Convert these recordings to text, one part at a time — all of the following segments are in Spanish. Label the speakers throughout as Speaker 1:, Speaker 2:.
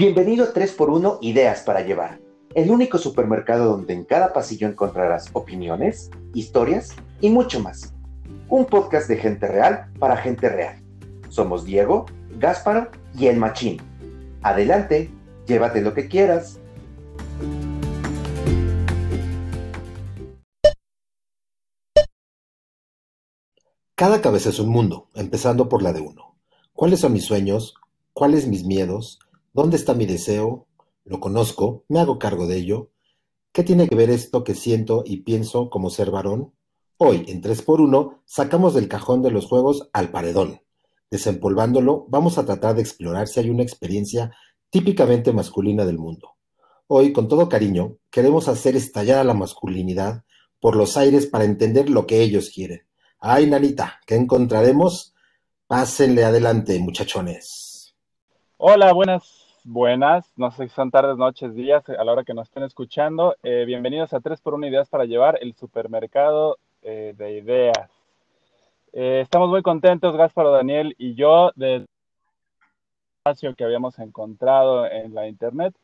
Speaker 1: Bienvenido a 3x1 Ideas para Llevar, el único supermercado donde en cada pasillo encontrarás opiniones, historias y mucho más. Un podcast de gente real para gente real. Somos Diego, Gásparo y el Machín. Adelante, llévate lo que quieras.
Speaker 2: Cada cabeza es un mundo, empezando por la de uno. ¿Cuáles son mis sueños? ¿Cuáles mis miedos? ¿Dónde está mi deseo? ¿Lo conozco? ¿Me hago cargo de ello? ¿Qué tiene que ver esto que siento y pienso como ser varón? Hoy, en 3x1, sacamos del cajón de los juegos al paredón. Desempolvándolo, vamos a tratar de explorar si hay una experiencia típicamente masculina del mundo. Hoy, con todo cariño, queremos hacer estallar a la masculinidad por los aires para entender lo que ellos quieren. Ay, nanita, ¿qué encontraremos? Pásenle adelante, muchachones.
Speaker 3: Hola, buenas, buenas. No sé si son tardes, noches, días, a la hora que nos estén escuchando. Eh, bienvenidos a 3 por 1 Ideas para Llevar, el supermercado eh, de ideas. Eh, estamos muy contentos, Gásparo, Daniel y yo, del espacio que habíamos encontrado en la internet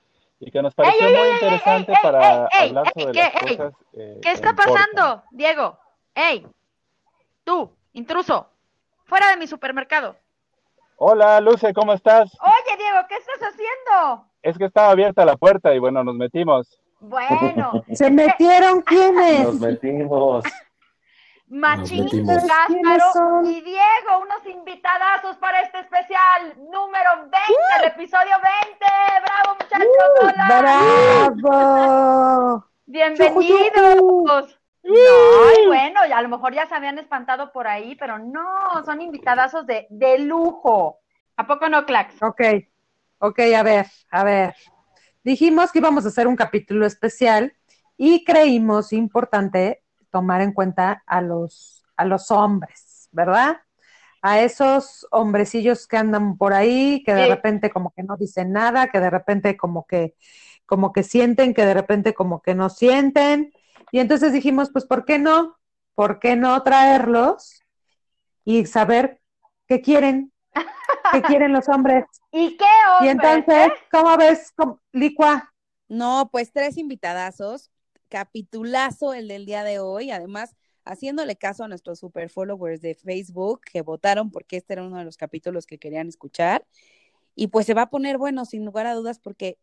Speaker 3: y que nos pareció muy interesante para hablar sobre las cosas.
Speaker 4: ¿Qué está pasando, Diego? ¡Ey! Tú, intruso, fuera de mi supermercado.
Speaker 3: Hola, Luce, ¿cómo estás?
Speaker 4: Oye, Diego, ¿qué estás haciendo?
Speaker 3: Es que estaba abierta la puerta y bueno, nos metimos.
Speaker 4: Bueno.
Speaker 5: ¿Se metieron quiénes?
Speaker 1: Nos metimos.
Speaker 4: Machín. Gásparo y Diego, unos invitadazos para este especial número 20, el episodio 20. ¡Bravo, muchachos! ¡Hola!
Speaker 5: ¡Bravo!
Speaker 4: ¡Bienvenidos! No, y bueno, a lo mejor ya se habían espantado por ahí, pero no, son invitadazos de, de lujo. ¿A poco no, Clax?
Speaker 5: Ok, ok, a ver, a ver. Dijimos que íbamos a hacer un capítulo especial y creímos importante tomar en cuenta a los, a los hombres, ¿verdad? A esos hombrecillos que andan por ahí, que de
Speaker 4: Sí.
Speaker 5: repente como que no dicen nada, que de repente como que, como que sienten, que de repente como que no sienten. Y entonces dijimos, pues, ¿por qué no? ¿Por qué no traerlos y saber qué quieren? ¿Qué quieren los hombres?
Speaker 4: ¿Y qué
Speaker 5: Y
Speaker 4: hombre?
Speaker 5: entonces, ¿cómo ves, Licua?
Speaker 6: No, pues tres invitadazos, capitulazo el del día de hoy, además haciéndole caso a nuestros super followers de Facebook que votaron porque este era uno de los capítulos que querían escuchar. Y pues se va a poner bueno, sin lugar a dudas, porque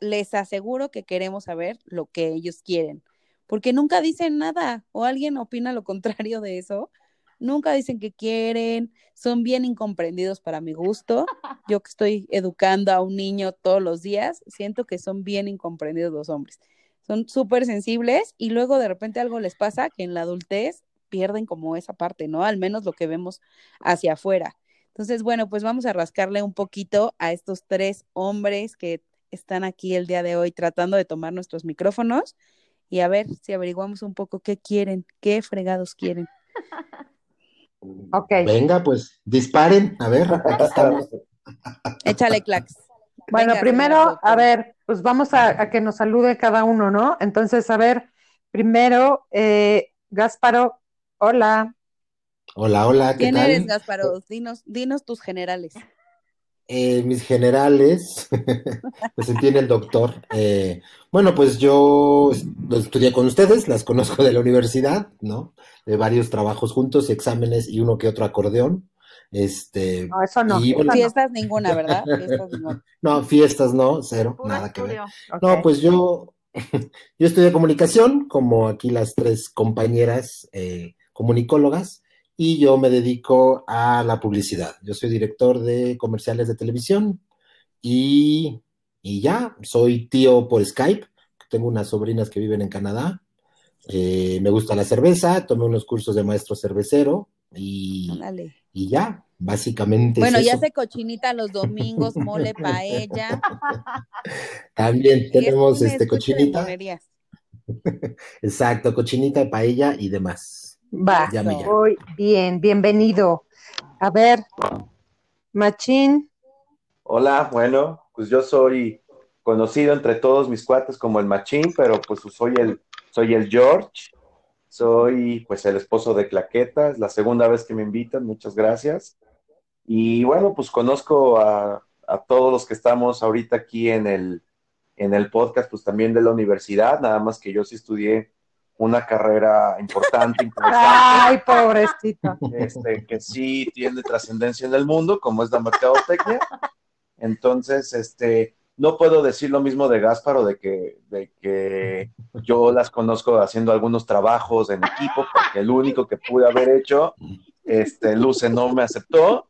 Speaker 6: les aseguro que queremos saber lo que ellos quieren, porque nunca dicen nada o alguien opina lo contrario de eso. Nunca dicen que quieren, son bien incomprendidos para mi gusto. Yo que estoy educando a un niño todos los días, siento que son bien incomprendidos los hombres. Son súper sensibles y luego de repente algo les pasa que en la adultez pierden como esa parte, ¿no? Al menos lo que vemos hacia afuera. Entonces, bueno, pues vamos a rascarle un poquito a estos tres hombres que están aquí el día de hoy tratando de tomar nuestros micrófonos y a ver si averiguamos un poco qué quieren, qué fregados quieren.
Speaker 5: Ok.
Speaker 2: Venga, pues disparen, a ver, aquí estamos.
Speaker 6: Échale clax.
Speaker 5: Bueno,
Speaker 6: Venga,
Speaker 5: primero, a ver, pues vamos a, a que nos salude cada uno, ¿no? Entonces, a ver, primero, eh, Gásparo, hola.
Speaker 2: Hola, hola, ¿qué
Speaker 6: ¿Quién
Speaker 2: tal?
Speaker 6: eres, Gasparo? Dinos, dinos tus generales.
Speaker 2: Eh, mis generales, me sentí en el doctor. Eh, bueno, pues yo est- estudié con ustedes, las conozco de la universidad, ¿no? De varios trabajos juntos, exámenes y uno que otro acordeón. Este,
Speaker 5: No, eso no.
Speaker 2: Y
Speaker 5: eso
Speaker 2: bueno,
Speaker 5: no.
Speaker 6: Fiestas ninguna, ¿verdad? Fiestas ninguna.
Speaker 2: no, fiestas no, cero, nada que ver. No, pues yo, yo estudié comunicación, como aquí las tres compañeras eh, comunicólogas, y yo me dedico a la publicidad. Yo soy director de comerciales de televisión y, y ya, soy tío por Skype. Tengo unas sobrinas que viven en Canadá. Eh, me gusta la cerveza, tomé unos cursos de maestro cervecero y, y ya, básicamente
Speaker 6: Bueno,
Speaker 2: es
Speaker 6: ya hace cochinita los domingos, mole, paella.
Speaker 2: También tenemos este cochinita. Exacto, cochinita, paella y demás.
Speaker 5: Va,
Speaker 2: Ya me
Speaker 5: muy bien, bienvenido. A ver, Machín,
Speaker 1: Hola, bueno, pues yo soy conocido entre todos mis cuates como el Machín, pero pues soy el, soy el George, soy pues el esposo de Claqueta, es la segunda vez que me invitan, muchas gracias. Y bueno, pues conozco a, a todos los que estamos ahorita aquí en el, en el podcast, pues también de la universidad, nada más que yo sí estudié una carrera importante, interesante.
Speaker 5: Ay, pobrecito.
Speaker 1: Este, que sí tiene trascendencia en el mundo, como es la mercadotecnia. Entonces, este, no puedo decir lo mismo de Gásparo, de que, de que yo las conozco haciendo algunos trabajos en equipo, porque el único que pude haber hecho, este, Luce no me aceptó.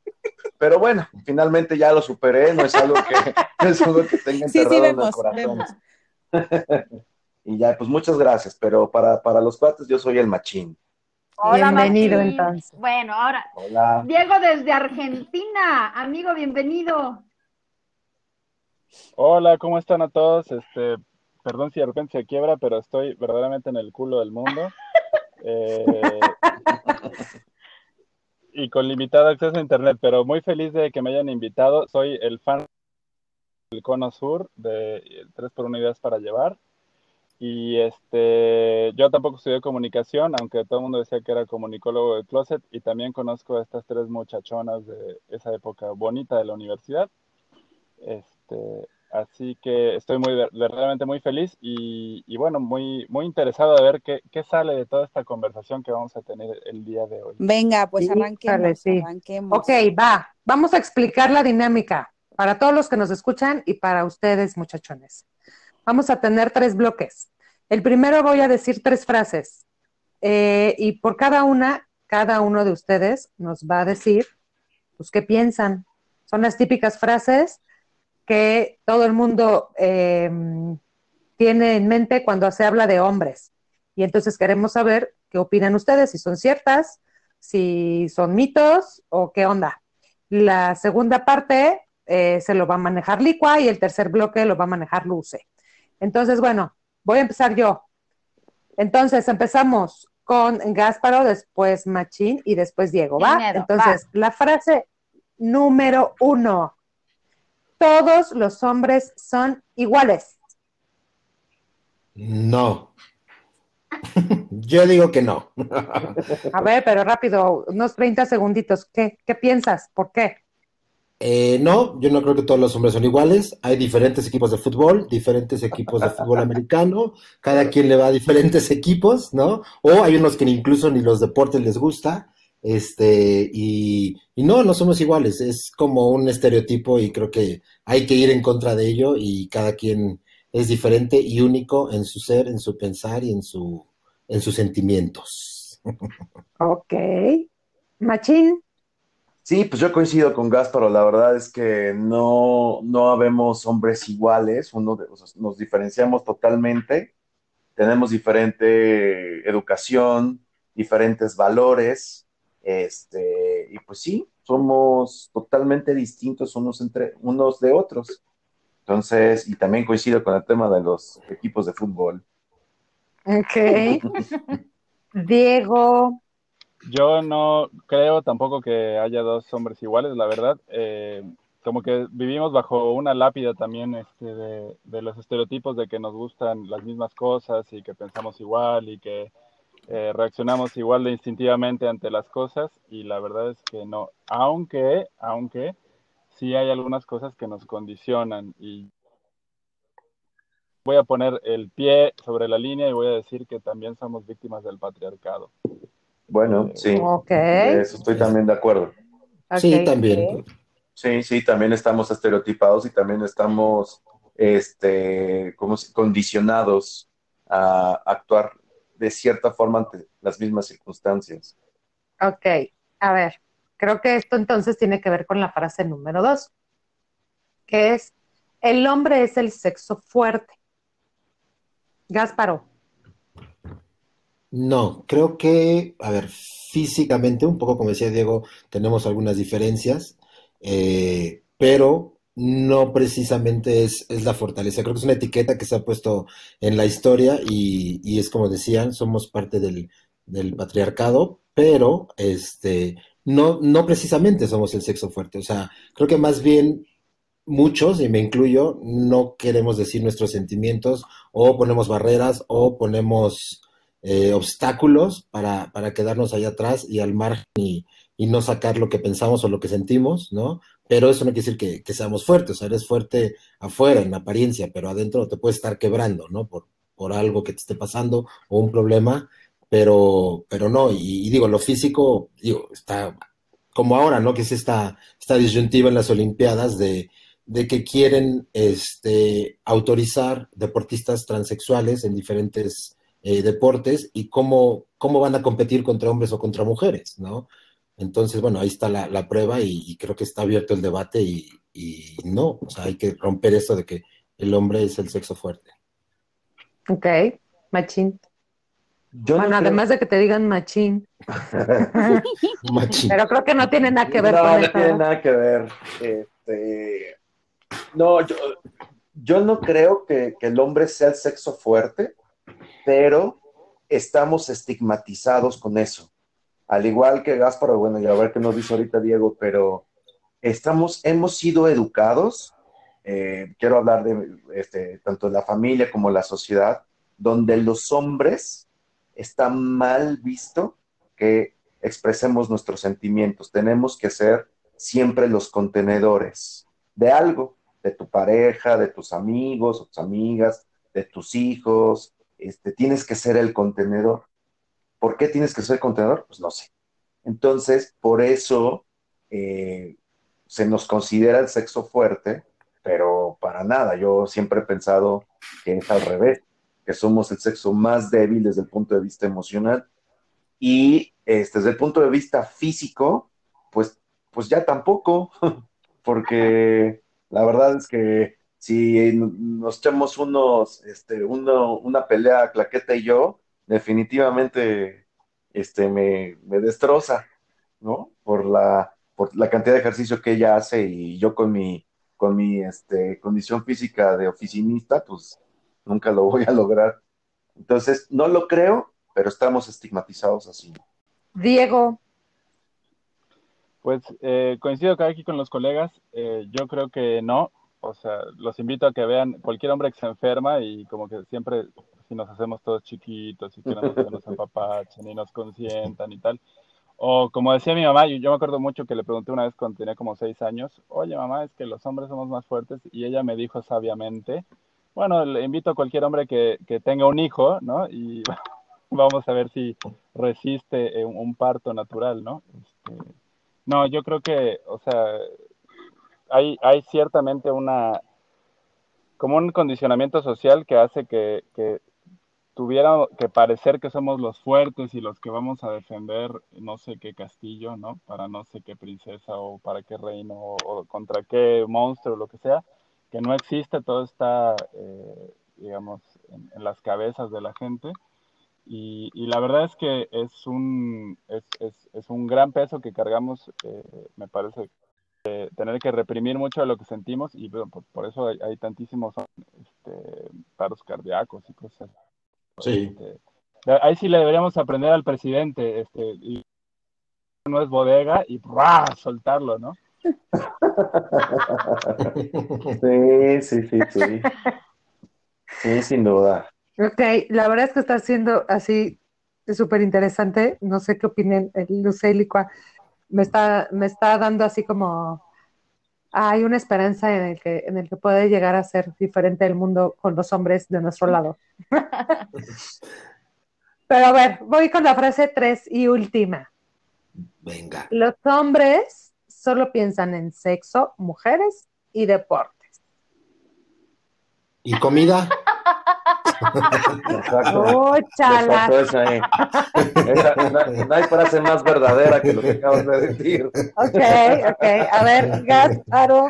Speaker 1: Pero bueno, finalmente ya lo superé, no es algo que, no es algo que tenga
Speaker 6: Sí, sí,
Speaker 1: enterrado en el
Speaker 6: vemos,
Speaker 1: corazón.
Speaker 6: vemos.
Speaker 1: Y ya, pues muchas gracias, pero para, para los cuates yo soy el machín.
Speaker 4: Hola,
Speaker 5: Bienvenido,
Speaker 4: Martín.
Speaker 5: entonces.
Speaker 4: Bueno, ahora,
Speaker 1: Hola.
Speaker 4: Diego desde Argentina. Amigo, bienvenido.
Speaker 3: Hola, ¿cómo están a todos? Este, perdón si de repente se quiebra, pero estoy verdaderamente en el culo del mundo. Eh, y con limitado acceso a internet, pero muy feliz de que me hayan invitado. Soy el fan del Cono Sur de 3x1 Ideas para Llevar. Y este, yo tampoco estudié comunicación, aunque todo el mundo decía que era comunicólogo de closet, y también conozco a estas tres muchachonas de esa época bonita de la universidad. Este, así que estoy muy, verdaderamente muy feliz y, y bueno, muy, muy interesado de ver qué, qué sale de toda esta conversación que vamos a tener el día de hoy.
Speaker 6: Venga, pues arranquemos,
Speaker 5: sí.
Speaker 6: arranquemos.
Speaker 5: Ok, va. Vamos a explicar la dinámica para todos los que nos escuchan y para ustedes, muchachones. Vamos a tener tres bloques. El primero voy a decir tres frases eh, y por cada una, cada uno de ustedes nos va a decir, pues, qué piensan. Son las típicas frases que todo el mundo eh, tiene en mente cuando se habla de hombres. Y entonces queremos saber qué opinan ustedes, si son ciertas, si son mitos o qué onda. La segunda parte eh, se lo va a manejar Licua y el tercer bloque lo va a manejar Luce. Entonces, bueno, voy a empezar yo. Entonces, empezamos con Gásparo, después Machín y después Diego, ¿va? Entonces, la frase número uno. Todos los hombres son iguales.
Speaker 2: No. Yo digo que no.
Speaker 5: A ver, pero rápido, unos 30 segunditos. ¿Qué, qué piensas? ¿Por qué?
Speaker 2: Eh, no, yo no creo que todos los hombres son iguales. Hay diferentes equipos de fútbol, diferentes equipos de fútbol americano. Cada quien le va a diferentes equipos, ¿no? O hay unos que incluso ni los deportes les gusta. Este, y, no, no somos iguales. Es como un estereotipo y creo que hay que ir en contra de ello y cada quien es diferente y único en su ser, en su pensar y en su, en sus sentimientos.
Speaker 5: Ok. Machín,
Speaker 1: Sí, pues yo coincido con Gásparo, la verdad es que no, no habemos hombres iguales, uno de, o sea, nos diferenciamos totalmente, tenemos diferente educación, diferentes valores, este, y pues sí, somos totalmente distintos unos entre unos de otros. Entonces, y también coincido con el tema de los equipos de fútbol.
Speaker 5: ok. Diego,
Speaker 3: Yo no creo tampoco que haya dos hombres iguales, la verdad. Eh, como que vivimos bajo una lápida también este, de, los estereotipos de que nos gustan las mismas cosas y que pensamos igual y que eh, reaccionamos igual de instintivamente ante las cosas y la verdad es que no, aunque, aunque sí hay algunas cosas que nos condicionan y voy a poner el pie sobre la línea y voy a decir que también somos víctimas del patriarcado.
Speaker 1: Bueno, sí,
Speaker 5: ok.
Speaker 1: de eso estoy también de acuerdo.
Speaker 2: Sí, también.
Speaker 1: Sí, sí, también estamos estereotipados y también estamos, este, como si- condicionados a actuar de cierta forma ante las mismas circunstancias.
Speaker 5: Ok, a ver, creo que esto entonces tiene que ver con la frase número dos, que es, el hombre es el sexo fuerte. Gásparo,
Speaker 2: No, creo que, a ver, físicamente, un poco como decía Diego, tenemos algunas diferencias, eh, pero no precisamente es, es la fortaleza. Creo que es una etiqueta que se ha puesto en la historia y, y es como decían, somos parte del, del patriarcado, pero este, no, no precisamente somos el sexo fuerte. O sea, creo que más bien muchos, y me incluyo, no queremos decir nuestros sentimientos o ponemos barreras o ponemos eh, obstáculos para, para quedarnos allá atrás y al margen y, no sacar lo que pensamos o lo que sentimos, ¿no? Pero eso no quiere decir que, que seamos fuertes, o sea, eres fuerte afuera, en apariencia, pero adentro te puedes estar quebrando, ¿no? Por, por algo que te esté pasando o un problema, pero, pero no, y, y digo, lo físico, digo, está como ahora, ¿no? Que es esta, esta disyuntiva en las Olimpiadas de, de que quieren este, autorizar deportistas transexuales en diferentes eh, deportes y cómo, cómo van a competir contra hombres o contra mujeres, ¿no? Entonces, bueno, ahí está la, la prueba y, y, creo que está abierto el debate y, y, no, o sea, hay que romper eso de que el hombre es el sexo fuerte.
Speaker 5: Ok, machín. Yo bueno, no además creo... de que te digan machín. machín. Pero creo que no tiene nada que ver
Speaker 1: no,
Speaker 5: con
Speaker 1: no
Speaker 5: eso.
Speaker 1: No tiene nada que ver. Este, no, yo, yo no creo que, que el hombre sea el sexo fuerte, pero estamos estigmatizados con eso al igual que Gaspar, bueno, ya a ver qué nos dice ahorita Diego, pero estamos, hemos sido educados, eh, quiero hablar de este, tanto la familia como la sociedad, donde los hombres está mal visto que expresemos nuestros sentimientos. Tenemos que ser siempre los contenedores de algo, de tu pareja, de tus amigos tus amigas, de tus hijos. Este, tienes que ser el contenedor. ¿Por qué tienes que ser contenedor? Pues no sé. Entonces, por eso eh, se nos considera el sexo fuerte, pero para nada. Yo siempre he pensado que es al revés, que somos el sexo más débil desde el punto de vista emocional. Y este, desde el punto de vista físico, pues, pues ya tampoco, porque la verdad es que si nos echamos unos, este, uno, una pelea, Claqueta y yo, definitivamente este, me, me, destroza, ¿no? Por la, por la cantidad de ejercicio que ella hace y yo con mi, con mi este, condición física de oficinista, pues nunca lo voy a lograr. Entonces, no lo creo, pero estamos estigmatizados así.
Speaker 5: Diego.
Speaker 3: Pues eh, coincido aquí con los colegas, eh, yo creo que no, o sea, los invito a que vean cualquier hombre que se enferma y como que siempre si nos hacemos todos chiquitos y que nos apapachen y nos consientan y tal. O como decía mi mamá, yo, yo, me acuerdo mucho que le pregunté una vez cuando tenía como seis años, oye mamá, es que los hombres somos más fuertes y ella me dijo sabiamente, bueno, le invito a cualquier hombre que, que tenga un hijo, ¿no? Y vamos a ver si resiste un, un parto natural, ¿no? Este, no, yo creo que, o sea, hay, hay ciertamente una, como un condicionamiento social que hace que, que tuviera que parecer que somos los fuertes y los que vamos a defender no sé qué castillo, ¿no? Para no sé qué princesa o para qué reino o, contra qué monstruo o lo que sea, que no existe, todo está, eh, digamos, en, las cabezas de la gente. Y, y la verdad es que es un, es, es, es un gran peso que cargamos, eh, me parece, eh, tener que reprimir mucho de lo que sentimos y bueno, por, por, eso hay, hay tantísimos este, paros cardíacos y cosas.
Speaker 2: Sí.
Speaker 3: Este, ahí sí le deberíamos aprender al presidente, este, y no es bodega y soltarlo, ¿no?
Speaker 1: sí, sí, sí, sí. Sí, sin duda.
Speaker 5: Ok, la verdad es que está siendo así súper interesante. No sé qué opinen Lucélicua. Me está, me está dando así como hay una esperanza en el que en el que puede llegar a ser diferente el mundo con los hombres de nuestro lado. Pero a ver, voy con la frase tres y última.
Speaker 2: Venga.
Speaker 5: Los hombres solo piensan en sexo, mujeres y deportes.
Speaker 2: ¿Y comida?
Speaker 5: Oh.
Speaker 1: Esa, no, no, hay frase más verdadera que lo que acabas de decir.
Speaker 5: Ok, ok. A ver, Gasparo.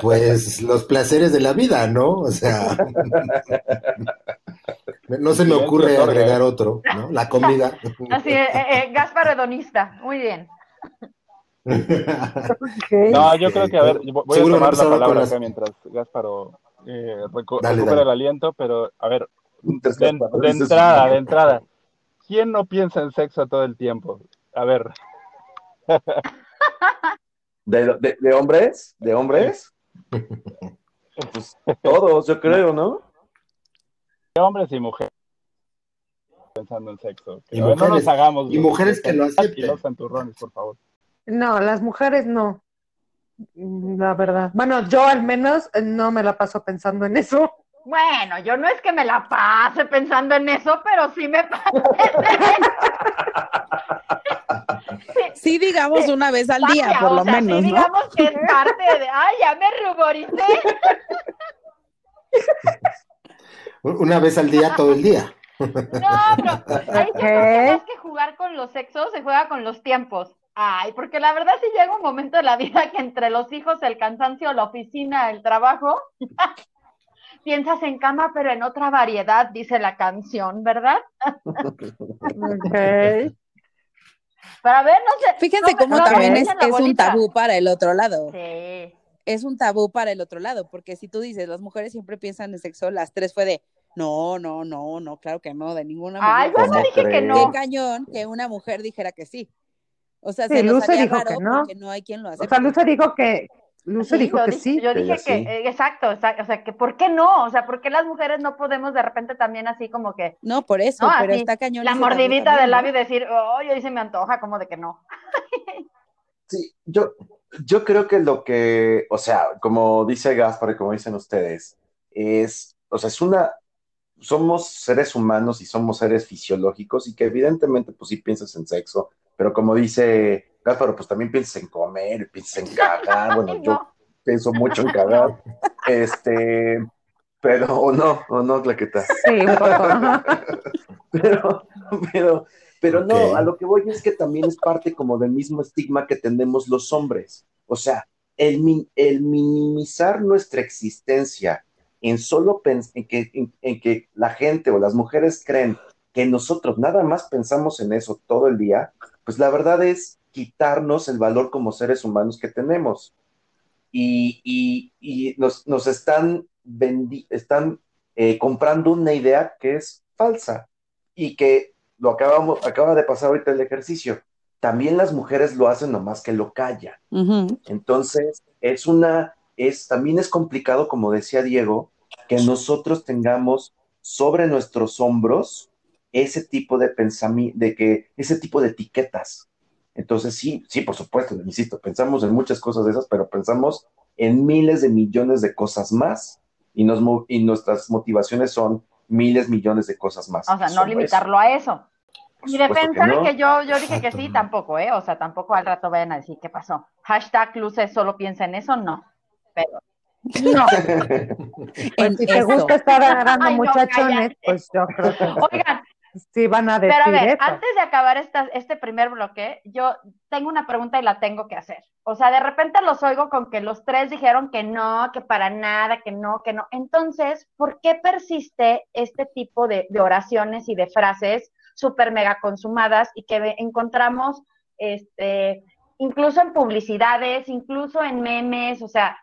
Speaker 2: Pues los placeres de la vida, ¿no? O sea, no se me ocurre agregar otro, ¿no? La comida.
Speaker 4: Así, eh, eh, Gaspar hedonista. Muy bien.
Speaker 3: Okay. No, yo creo que, a ver, voy Seguro a tomar la palabra acá mientras Gasparo eh, recu dale, recupera dale. el aliento, pero a ver, de, de, entrada, de entrada, ¿quién no piensa en sexo todo el tiempo? A ver.
Speaker 1: ¿De, de, de hombres? ¿De hombres? Pues todos, yo creo, ¿no?
Speaker 3: De hombres y mujeres. pensando en sexo.
Speaker 2: Y
Speaker 3: ver, no
Speaker 2: mujeres-
Speaker 3: nos hagamos.
Speaker 2: y mujeres que lo
Speaker 3: Y
Speaker 2: acepten.
Speaker 3: los santurrones, por favor.
Speaker 5: No, las mujeres no. La verdad. Bueno, yo al menos eh, no me la paso pensando en eso.
Speaker 4: Bueno, yo no es que me la pase pensando en eso, pero sí me pasa.
Speaker 6: Sí, digamos una vez al día,
Speaker 4: Vaya,
Speaker 6: por
Speaker 4: o
Speaker 6: lo
Speaker 4: sea, sí
Speaker 6: menos, ¿no?
Speaker 4: digamos que es parte de, ay, ya me ruboricé.
Speaker 2: Una vez al día, todo el día.
Speaker 4: No, pero ahí siento que más que jugar con los sexos, se juega con los tiempos. Ay, porque la verdad sí llega un momento de la vida que entre los hijos, el cansancio, la oficina, el trabajo, piensas en cama, pero en otra variedad, dice la canción, ¿verdad?
Speaker 5: Ok.
Speaker 4: Pero a ver, no sé.
Speaker 6: Fíjense
Speaker 4: no-
Speaker 6: cómo
Speaker 4: no
Speaker 6: también es, un tabú para el otro lado.
Speaker 4: Sí.
Speaker 6: Es un tabú para el otro lado, porque si tú dices, las mujeres siempre piensan en sexo, las tres fue de, no, no, no, no, claro que no, de ninguna
Speaker 4: Ay,
Speaker 6: manera.
Speaker 4: yo no
Speaker 1: ¿Cómo
Speaker 4: dije que no.
Speaker 6: Qué cañón que una mujer dijera que sí. O sea,
Speaker 5: Sí,
Speaker 6: se nos
Speaker 5: Luce dijo que no.
Speaker 6: porque no hay quien lo hace.
Speaker 5: O sea, Luce dijo que, Luce
Speaker 4: Sí,
Speaker 5: dijo
Speaker 4: yo
Speaker 5: que
Speaker 4: dije-
Speaker 5: sí.
Speaker 4: Yo
Speaker 1: Que
Speaker 4: dije que,
Speaker 1: sí.
Speaker 4: eh, exacto, exacto, o sea, que ¿por qué no? O sea, ¿por qué las mujeres no podemos de repente también así como que
Speaker 6: No, por eso,
Speaker 4: No,
Speaker 6: pero
Speaker 4: así,
Speaker 6: está cañón.
Speaker 4: la mordidita
Speaker 6: también,
Speaker 4: del labio y decir, oh, hoy se me antoja, como de que no?
Speaker 1: Sí, yo, yo creo que lo que, o sea, como dice Gaspar y como dicen ustedes, es, o sea, es una, somos seres humanos y somos seres fisiológicos y que evidentemente, pues sí piensas en sexo, pero como dice Gaspar, pues también piensas en comer, piensas en cagar, bueno, yo pienso mucho en cagar, este, pero, o no, o no, claqueta.
Speaker 5: Sí, un poco.
Speaker 1: Pero, pero, pero no, a lo que voy es que también es parte como del mismo estigma que tenemos los hombres. O sea, el, mi- el minimizar nuestra existencia en solo pens- en que, en, en que la gente o las mujeres creen que nosotros nada más pensamos en eso todo el día, pues la verdad es quitarnos el valor como seres humanos que tenemos. Y, y- y nos, nos están, vendi- están eh, comprando una idea que es falsa y que lo acabamos, acaba de pasar ahorita el ejercicio. También las mujeres lo hacen nomás que lo callan. Entonces, es una, es, también es complicado, como decía Diego, que nosotros tengamos sobre nuestros hombros ese tipo de pensamiento, de que, ese tipo de etiquetas. Entonces, sí, sí, por supuesto, insisto, pensamos en muchas cosas de esas, pero pensamos en miles de millones de cosas más y, nos, mo- y nuestras motivaciones son miles, millones de cosas más.
Speaker 4: O sea, no limitarlo a eso.
Speaker 1: Por
Speaker 4: Y defensa de
Speaker 1: no.
Speaker 4: que yo, yo dije que sí, tampoco, ¿eh? O sea, tampoco al rato vayan a decir qué pasó. Hashtag Luces solo piensa en eso, no. Pero, no.
Speaker 5: Pues si te gusta estar agarrando
Speaker 4: Ay,
Speaker 5: muchachones, pues yo creo que
Speaker 4: Oigan,
Speaker 5: sí van a decir
Speaker 4: pero a ver,
Speaker 5: eso.
Speaker 4: antes de acabar esta, este primer bloque, yo tengo una pregunta y la tengo que hacer. O sea, de repente los oigo con que los tres dijeron que no, que para nada, que no, que no. Entonces, ¿por qué persiste este tipo de, de oraciones y de frases súper mega consumadas y que encontramos este, incluso en publicidades, incluso en memes? O sea,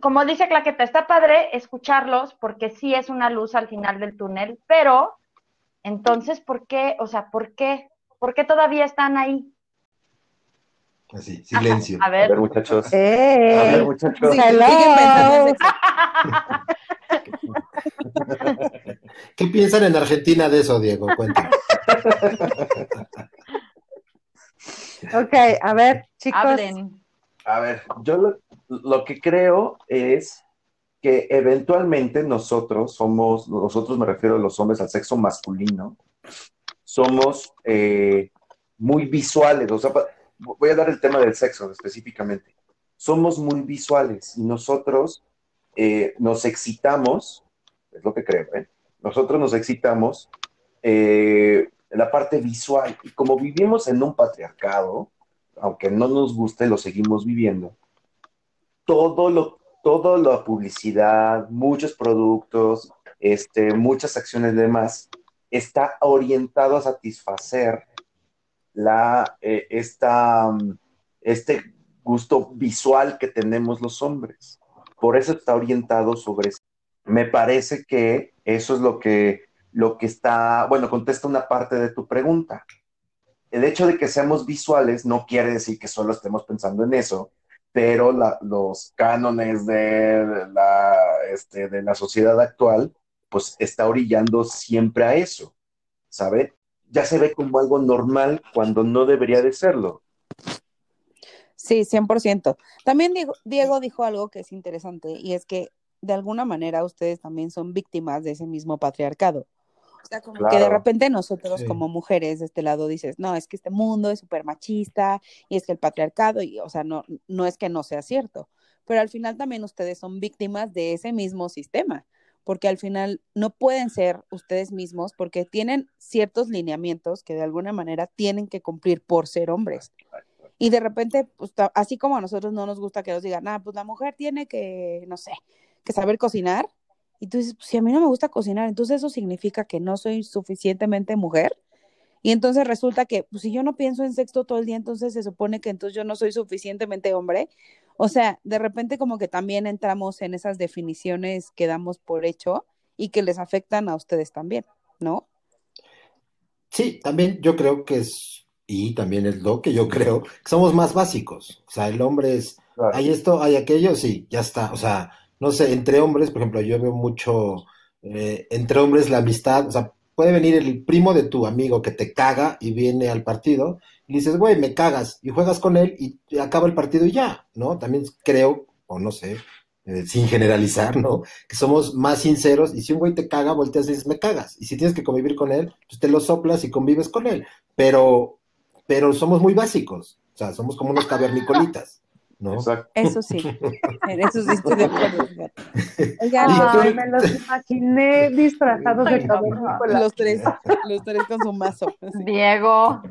Speaker 4: como dice Claqueta, está padre escucharlos porque sí es una luz al final del túnel, pero entonces, ¿por qué? O sea, ¿por qué? ¿Por qué todavía están ahí?
Speaker 2: Así, silencio.
Speaker 4: A
Speaker 1: A ver,
Speaker 4: ver,
Speaker 1: muchachos. A
Speaker 5: ¡Eh!
Speaker 1: ver, muchachos.
Speaker 6: Sí, sexo.
Speaker 2: ¿Qué piensan en Argentina de eso, Diego? Cuéntanos.
Speaker 5: Ok, a ver, chicos.
Speaker 4: hablen.
Speaker 1: A ver, yo lo, lo que creo es que eventualmente nosotros somos, nosotros me refiero a los hombres, al sexo masculino, somos eh, muy visuales. O sea, voy a dar el tema del sexo específicamente. Somos muy visuales y nosotros eh, nos excitamos, es lo que creo, ¿eh? Nosotros nos excitamos eh, la parte visual. Y como vivimos en un patriarcado, aunque no nos guste, lo seguimos viviendo. Todo lo, toda la publicidad, muchos productos, este, muchas acciones demás, está orientado a satisfacer la, eh, esta, mm, este gusto visual que tenemos los hombres. Por eso está orientado sobre eso. Me parece que eso es lo que, lo que está, bueno, contesta una parte de tu pregunta el hecho de que seamos visuales no quiere decir que solo estemos pensando en eso, pero la- los cánones de la, este, de la sociedad actual, pues está orillando siempre a eso. ¿sabe? Ya se ve como algo normal cuando no debería de serlo.
Speaker 6: Sí, 100%. También Diego, Diego dijo algo que es interesante y es que de alguna manera ustedes también son víctimas de ese mismo patriarcado. O sea, como que de repente nosotros
Speaker 2: Sí.
Speaker 6: como mujeres de este lado dices, no, es que este mundo es súper machista y es que el patriarcado, y, o sea, no, no es que no sea cierto, pero al final también ustedes son víctimas de ese mismo sistema, porque al final no pueden ser ustedes mismos porque tienen ciertos lineamientos que de alguna manera tienen que cumplir por ser hombres. Y de repente, pues, así como a nosotros no nos gusta que nos digan, ah, pues la mujer tiene que, no sé, que saber cocinar. Y tú dices, pues si a mí no me gusta cocinar, entonces eso significa que no soy suficientemente mujer. Y entonces resulta que, pues si yo no pienso en sexo todo el día, entonces se supone que entonces yo no soy suficientemente hombre. O sea, de repente como que también entramos en esas definiciones que damos por hecho y que les afectan a ustedes también, ¿no?
Speaker 2: Sí, también yo creo que es, y también es lo que yo creo, que somos más básicos. O sea, el hombre es,
Speaker 1: Claro.
Speaker 2: hay esto, hay aquello, sí, ya está. O sea, no sé, entre hombres, por ejemplo, yo veo mucho, eh, entre hombres la amistad, o sea, puede venir el primo de tu amigo que te caga y viene al partido y dices, güey, me cagas, y juegas con él y acaba el partido y ya, ¿no? También creo, o no sé, eh, sin generalizar, ¿no? Que somos más sinceros y si un güey te caga, volteas y dices, me cagas. Y si tienes que convivir con él, pues te lo soplas y convives con él. Pero, pero somos muy básicos, o sea, somos como unos cavernicolitas, ¿no?
Speaker 1: Exacto.
Speaker 6: Eso sí, en eso sí estoy de acuerdo. Oigan,
Speaker 5: Ay, me los imaginé disfrazados de
Speaker 4: Ay, no.
Speaker 5: cavernícola.
Speaker 6: los tres, los tres con su mazo. así.
Speaker 4: Diego,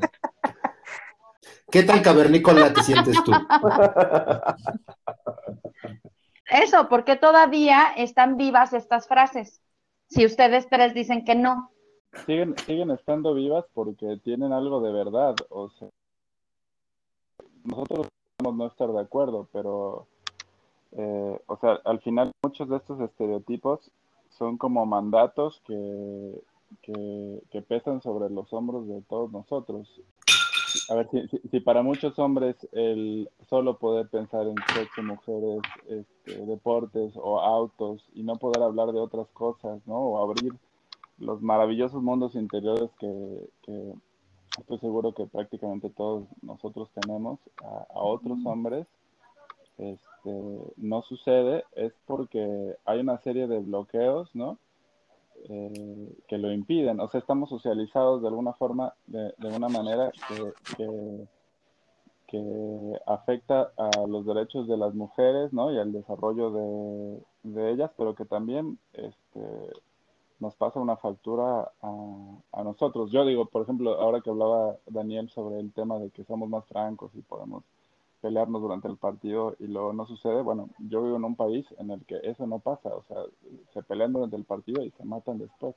Speaker 2: ¿Qué tan cavernícola te sientes tú?
Speaker 4: eso, porque todavía están vivas estas frases. Si ustedes tres dicen que no,
Speaker 3: Siguen, siguen estando vivas porque tienen algo de verdad. O sea, nosotros no estar de acuerdo, pero, eh, o sea, al final muchos de estos estereotipos son como mandatos que, que, que pesan sobre los hombros de todos nosotros. A ver, si, si, si para muchos hombres el solo poder pensar en sexo, mujeres, este, deportes o autos y no poder hablar de otras cosas, ¿no? O abrir los maravillosos mundos interiores que, que estoy seguro que prácticamente todos nosotros tenemos a, a otros hombres, este, no sucede, es porque hay una serie de bloqueos, ¿no? Eh, que lo impiden. O sea, estamos socializados de alguna forma, de, de una manera que, que, que, afecta a los derechos de las mujeres, ¿no? Y al desarrollo de, de ellas, pero que también este, nos pasa una factura a, nosotros. Yo digo, por ejemplo, ahora que hablaba Daniel sobre el tema de que somos más francos y podemos pelearnos durante el partido y luego no sucede, bueno, yo vivo en un país en el que eso no pasa, o sea, se pelean durante el partido y se matan después.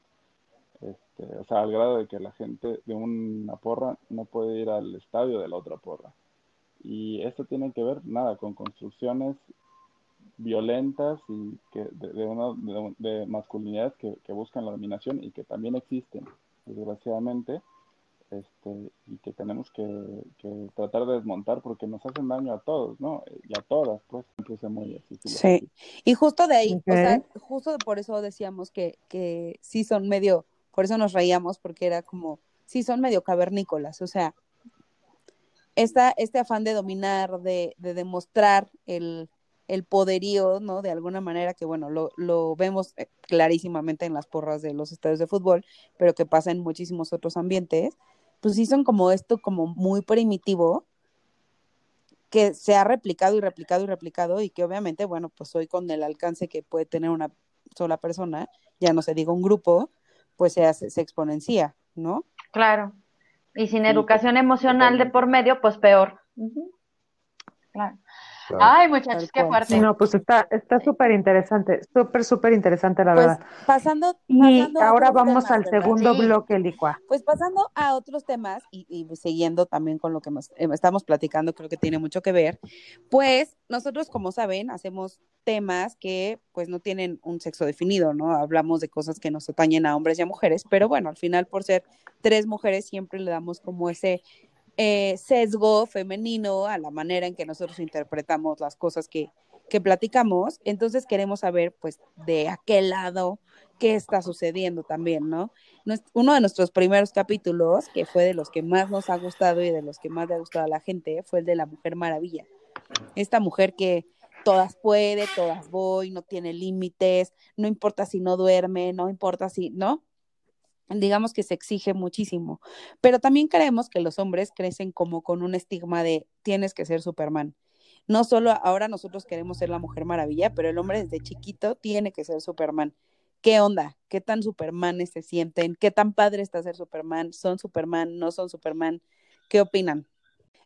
Speaker 3: Este, o sea, al grado de que la gente de una porra no puede ir al estadio de la otra porra. Y esto tiene que ver, nada, con construcciones violentas y que de, de, una, de, de masculinidades que, que, buscan la dominación y que también existen, desgraciadamente, este, y que tenemos que, que, tratar de desmontar porque nos hacen daño a todos, ¿no? Y a todas, pues, incluso muy así.
Speaker 6: Sí, y justo de ahí, okay. o sea, justo por eso decíamos que, que sí son medio, por eso nos reíamos, porque era como, sí son medio cavernícolas, o sea, esta, este afán de dominar, de, de demostrar el, el poderío, ¿no? De alguna manera que, bueno, lo, lo, vemos eh, clarísimamente en las porras de los estadios de fútbol, pero que pasa en muchísimos otros ambientes, pues sí son como esto como muy primitivo, que se ha replicado y replicado y replicado y que obviamente, bueno, pues hoy con el alcance que puede tener una sola persona, ya no se diga un grupo, pues se, hace, se exponencia, ¿no?
Speaker 4: Claro. Y sin educación emocional de por medio, pues peor. Uh -huh. Claro. Claro. Ay, muchachos, qué fuerte.
Speaker 5: No, pues está está súper interesante, súper, súper interesante, la
Speaker 6: pues,
Speaker 5: verdad.
Speaker 6: Pasando,
Speaker 5: y
Speaker 6: pasando
Speaker 5: ahora vamos
Speaker 6: temas,
Speaker 5: al
Speaker 6: ¿verdad?
Speaker 5: segundo
Speaker 6: sí.
Speaker 5: bloque, Licua.
Speaker 6: Pues pasando a otros temas y, y siguiendo también con lo que nos, eh, estamos platicando, creo que tiene mucho que ver, pues nosotros, como saben, hacemos temas que pues no tienen un sexo definido, ¿no? Hablamos de cosas que nos atañen a hombres y a mujeres, pero bueno, al final por ser tres mujeres siempre le damos como ese eh, sesgo femenino a la manera en que nosotros interpretamos las cosas que, que platicamos. Entonces queremos saber, pues, de a qué lado qué está sucediendo también, ¿no? Uno de nuestros primeros capítulos, que fue de los que más nos ha gustado y de los que más le ha gustado a la gente, fue el de la Mujer Maravilla. Esta mujer que todas puede, todas voy, no tiene límites, no importa si no duerme, no importa si, ¿no? Digamos que se exige muchísimo. Pero también creemos que los hombres crecen como con un estigma de tienes que ser Superman. No solo ahora nosotros queremos ser la Mujer Maravilla, pero el hombre desde chiquito tiene que ser Superman. ¿Qué onda? ¿Qué tan Supermanes se sienten? ¿Qué tan padre está ser Superman? ¿Son Superman? ¿No son Superman? ¿Qué opinan?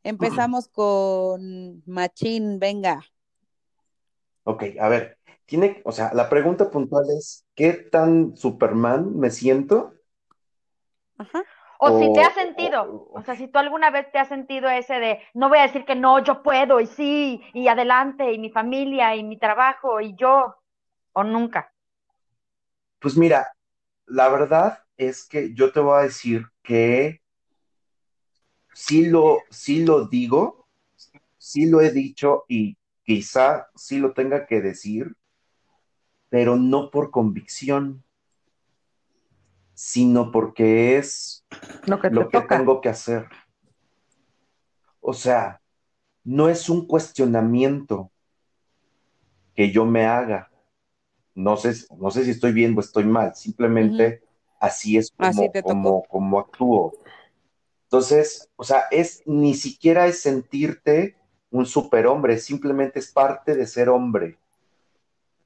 Speaker 6: Empezamos con Machín, venga.
Speaker 1: Ok, a ver, tiene, o sea, la pregunta puntual es, ¿qué tan Superman me siento?
Speaker 4: Ajá. O, si te has sentido, o, sea, si tú alguna vez te has sentido ese de, no voy a decir que no, yo puedo, y sí, y adelante, y mi familia, y mi trabajo, y yo, o nunca.
Speaker 1: Pues mira, la verdad es que yo te voy a decir que sí lo, sí lo digo, sí lo he dicho y quizá sí lo tenga que decir, pero no por convicción, sino porque es lo que, tengo que hacer. O sea, no es un cuestionamiento que yo me haga, no sé, no sé si estoy bien o estoy mal, simplemente así es como, como, actúo. Entonces, o sea, es ni siquiera es sentirte un superhombre, simplemente es parte de ser hombre,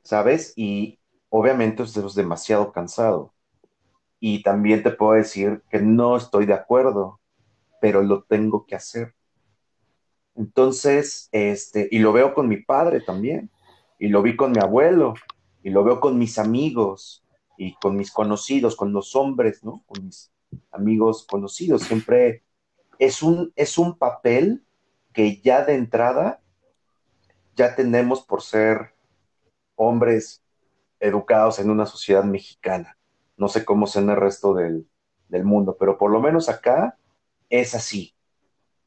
Speaker 1: ¿sabes? Y obviamente es demasiado cansado. Y también te puedo decir que no estoy de acuerdo, pero lo tengo que hacer. Entonces, este, y lo veo con mi padre también, y lo vi con mi abuelo, y lo veo con mis amigos y con mis conocidos, con los hombres, ¿no? Con mis amigos conocidos. Siempre es un, es un papel que ya de entrada ya tenemos por ser hombres educados en una sociedad mexicana. No sé cómo es en el resto del, mundo, pero por lo menos acá es así,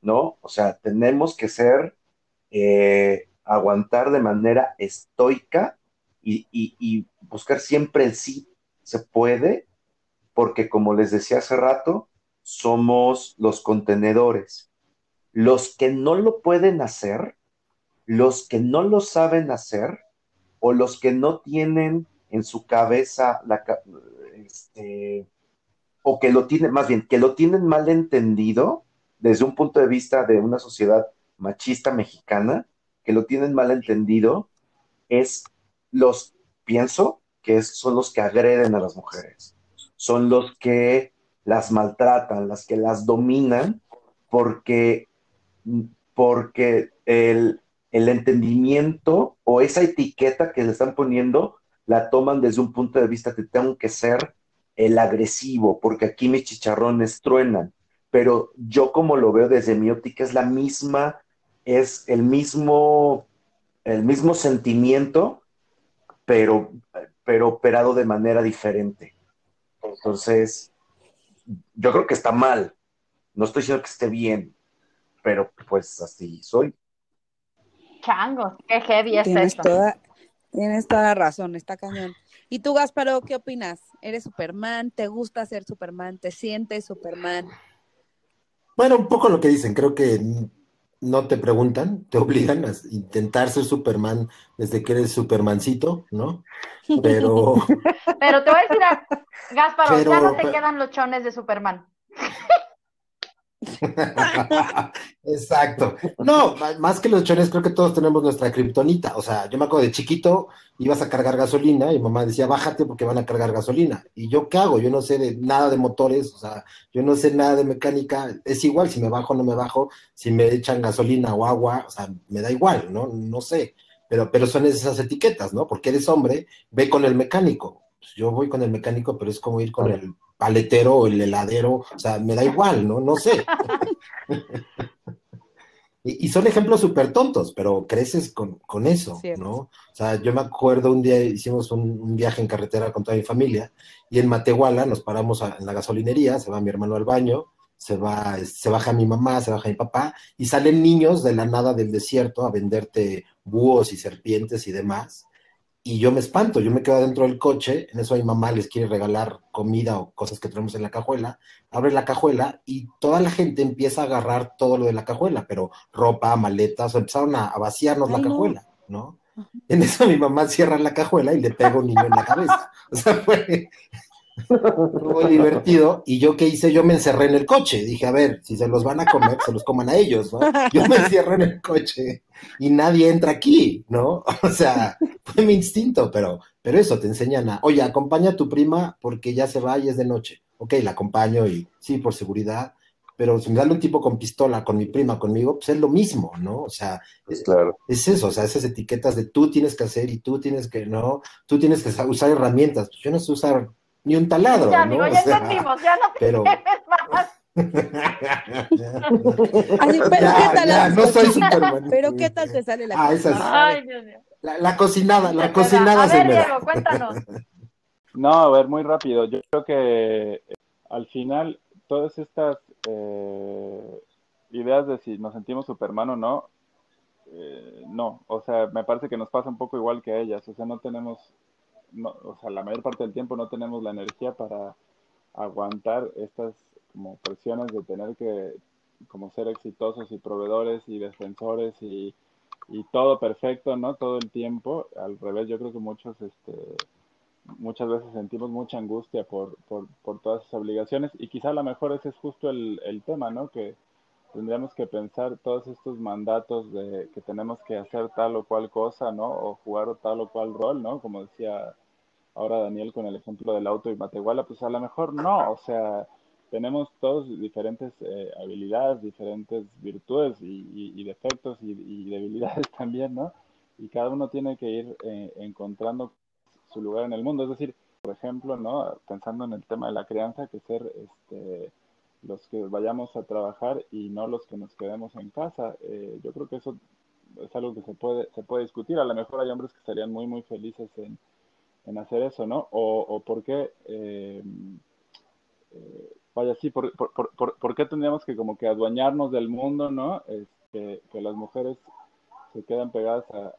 Speaker 1: ¿no? O sea, tenemos que ser, eh, aguantar de manera estoica y, buscar siempre el sí se puede, porque como les decía hace rato, somos los contenedores. Los que no lo pueden hacer, los que no lo saben hacer, o los que no tienen en su cabeza la, este, o que lo tienen, más bien, que lo tienen mal entendido desde un punto de vista de una sociedad machista mexicana, que lo tienen mal entendido, es los, pienso que son los que agreden a las mujeres, son los que las maltratan, las que las dominan, porque, porque el, el entendimiento o esa etiqueta que le están poniendo la toman desde un punto de vista que tengo que ser el agresivo, porque aquí mis chicharrones truenan, pero yo como lo veo desde mi óptica es la misma, es el mismo, el mismo sentimiento pero, pero operado de manera diferente. Entonces, yo creo que está mal. No estoy diciendo que esté bien, pero pues así soy.
Speaker 4: Changos, qué heavy es
Speaker 6: tienes Toda, tienes toda la razón, está cañón. ¿Y tú, Gasparo, qué opinas? ¿Eres Superman? ¿Te gusta ser Superman? ¿Te sientes Superman?
Speaker 2: Bueno, un poco lo que dicen, creo que no te preguntan, te obligan a intentar ser Superman desde que eres Supermancito, ¿no? Pero.
Speaker 4: Pero te voy a decir, a... Gasparo, ya no te quedan los chones de Superman.
Speaker 2: Exacto. No, más que los chones, creo que todos tenemos nuestra kriptonita. O sea, yo me acuerdo de chiquito, ibas a cargar gasolina y mamá decía, bájate porque van a cargar gasolina. ¿Y yo qué hago? Yo no sé de nada de motores, o sea, yo no sé nada de mecánica. Es igual si me bajo o no me bajo, si me echan gasolina o agua, o sea, me da igual, ¿no? No sé. Pero, pero son esas etiquetas, ¿no? Porque eres hombre, ve con el mecánico. Pues yo voy con el mecánico, pero es como ir con el paletero o el heladero, o sea, me da igual, ¿no? No sé. y, son ejemplos súper tontos, pero creces con, eso, ¿no? O sea, yo me acuerdo un día hicimos un, viaje en carretera con toda mi familia y en Matehuala nos paramos en la gasolinería, se va mi hermano al baño, se va, se baja mi mamá, se baja mi papá, y salen niños de la nada del desierto a venderte búhos y serpientes y demás y yo me espanto, yo me quedo dentro del coche, en eso mi mamá les quiere regalar comida o cosas que tenemos en la cajuela, abre la cajuela y toda la gente empieza a agarrar todo lo de la cajuela, pero ropa, maletas, empezaron a, a vaciarnos la cajuela, ¿no? En eso mi mamá cierra la cajuela y le pega un niño en la cabeza. O sea, fue, muy divertido. Y yo qué hice, yo me encerré en el coche. Dije, a ver, si se los van a comer, se los coman a ellos, ¿no? Yo me encierré en el coche y nadie entra aquí, ¿no? O sea, fue mi instinto, pero, pero eso te enseñan a, oye, acompaña a tu prima porque ya se va y es de noche. Ok, la acompaño y sí, por seguridad, pero si me sale un tipo con pistola, con mi prima, conmigo, pues es lo mismo, ¿no? O sea,
Speaker 7: Pues claro.
Speaker 2: es eso, o sea, esas etiquetas de tú tienes que hacer y tú tienes que, no, tú tienes que usar herramientas. Pues yo no sé usar ni un taladro,
Speaker 4: Ya,
Speaker 2: ¿no?
Speaker 4: amigo,
Speaker 2: O
Speaker 4: ya
Speaker 2: sea,
Speaker 4: entendimos, ya no te
Speaker 2: pero-
Speaker 4: más.
Speaker 6: Así, pero
Speaker 2: Ya,
Speaker 6: ¿qué tal?
Speaker 2: ya, no soy Superman.
Speaker 6: Pero ¿qué tal te sale la
Speaker 2: Ah, esa es-
Speaker 4: Ay, Dios mío.
Speaker 2: La, la cocinada, la cocinada se
Speaker 4: A ver,
Speaker 2: me da.
Speaker 4: Diego, cuéntanos.
Speaker 3: No, a ver, muy rápido. Yo creo que eh, al final todas estas eh, ideas de si nos sentimos Superman o no, eh, no. O sea, me parece que nos pasa un poco igual que a ellas. O sea, no tenemos, no, o sea, la mayor parte del tiempo no tenemos la energía para aguantar estas como presiones de tener que como ser exitosos y proveedores y defensores y, y todo perfecto, ¿no? Todo el tiempo. Al revés, yo creo que muchos, este, muchas veces sentimos mucha angustia por, por, por todas esas obligaciones y quizá a lo mejor ese es justo el, el tema, ¿no? Que tendríamos que pensar todos estos mandatos de que tenemos que hacer tal o cual cosa, ¿no? O jugar tal o cual rol, ¿no? Como decía ahora Daniel con el ejemplo del auto y Matehuala, pues a lo mejor no, o sea, tenemos todos diferentes eh, habilidades, diferentes virtudes y, y- y defectos y, y debilidades también, ¿no? Y cada uno tiene que ir eh, encontrando su lugar en el mundo. Es decir, por ejemplo, ¿no? Pensando en el tema de la crianza, que ser este, los que vayamos a trabajar y no los que nos quedemos en casa. Eh, yo creo que eso es algo que se puede, se puede discutir. A lo mejor hay hombres que estarían muy, muy felices en, en hacer eso, ¿no? O, o por qué, eh, eh, vaya, sí, por, por, por, por, qué tendríamos que como que adueñarnos del mundo, ¿no? Este, que las mujeres se quedan pegadas a,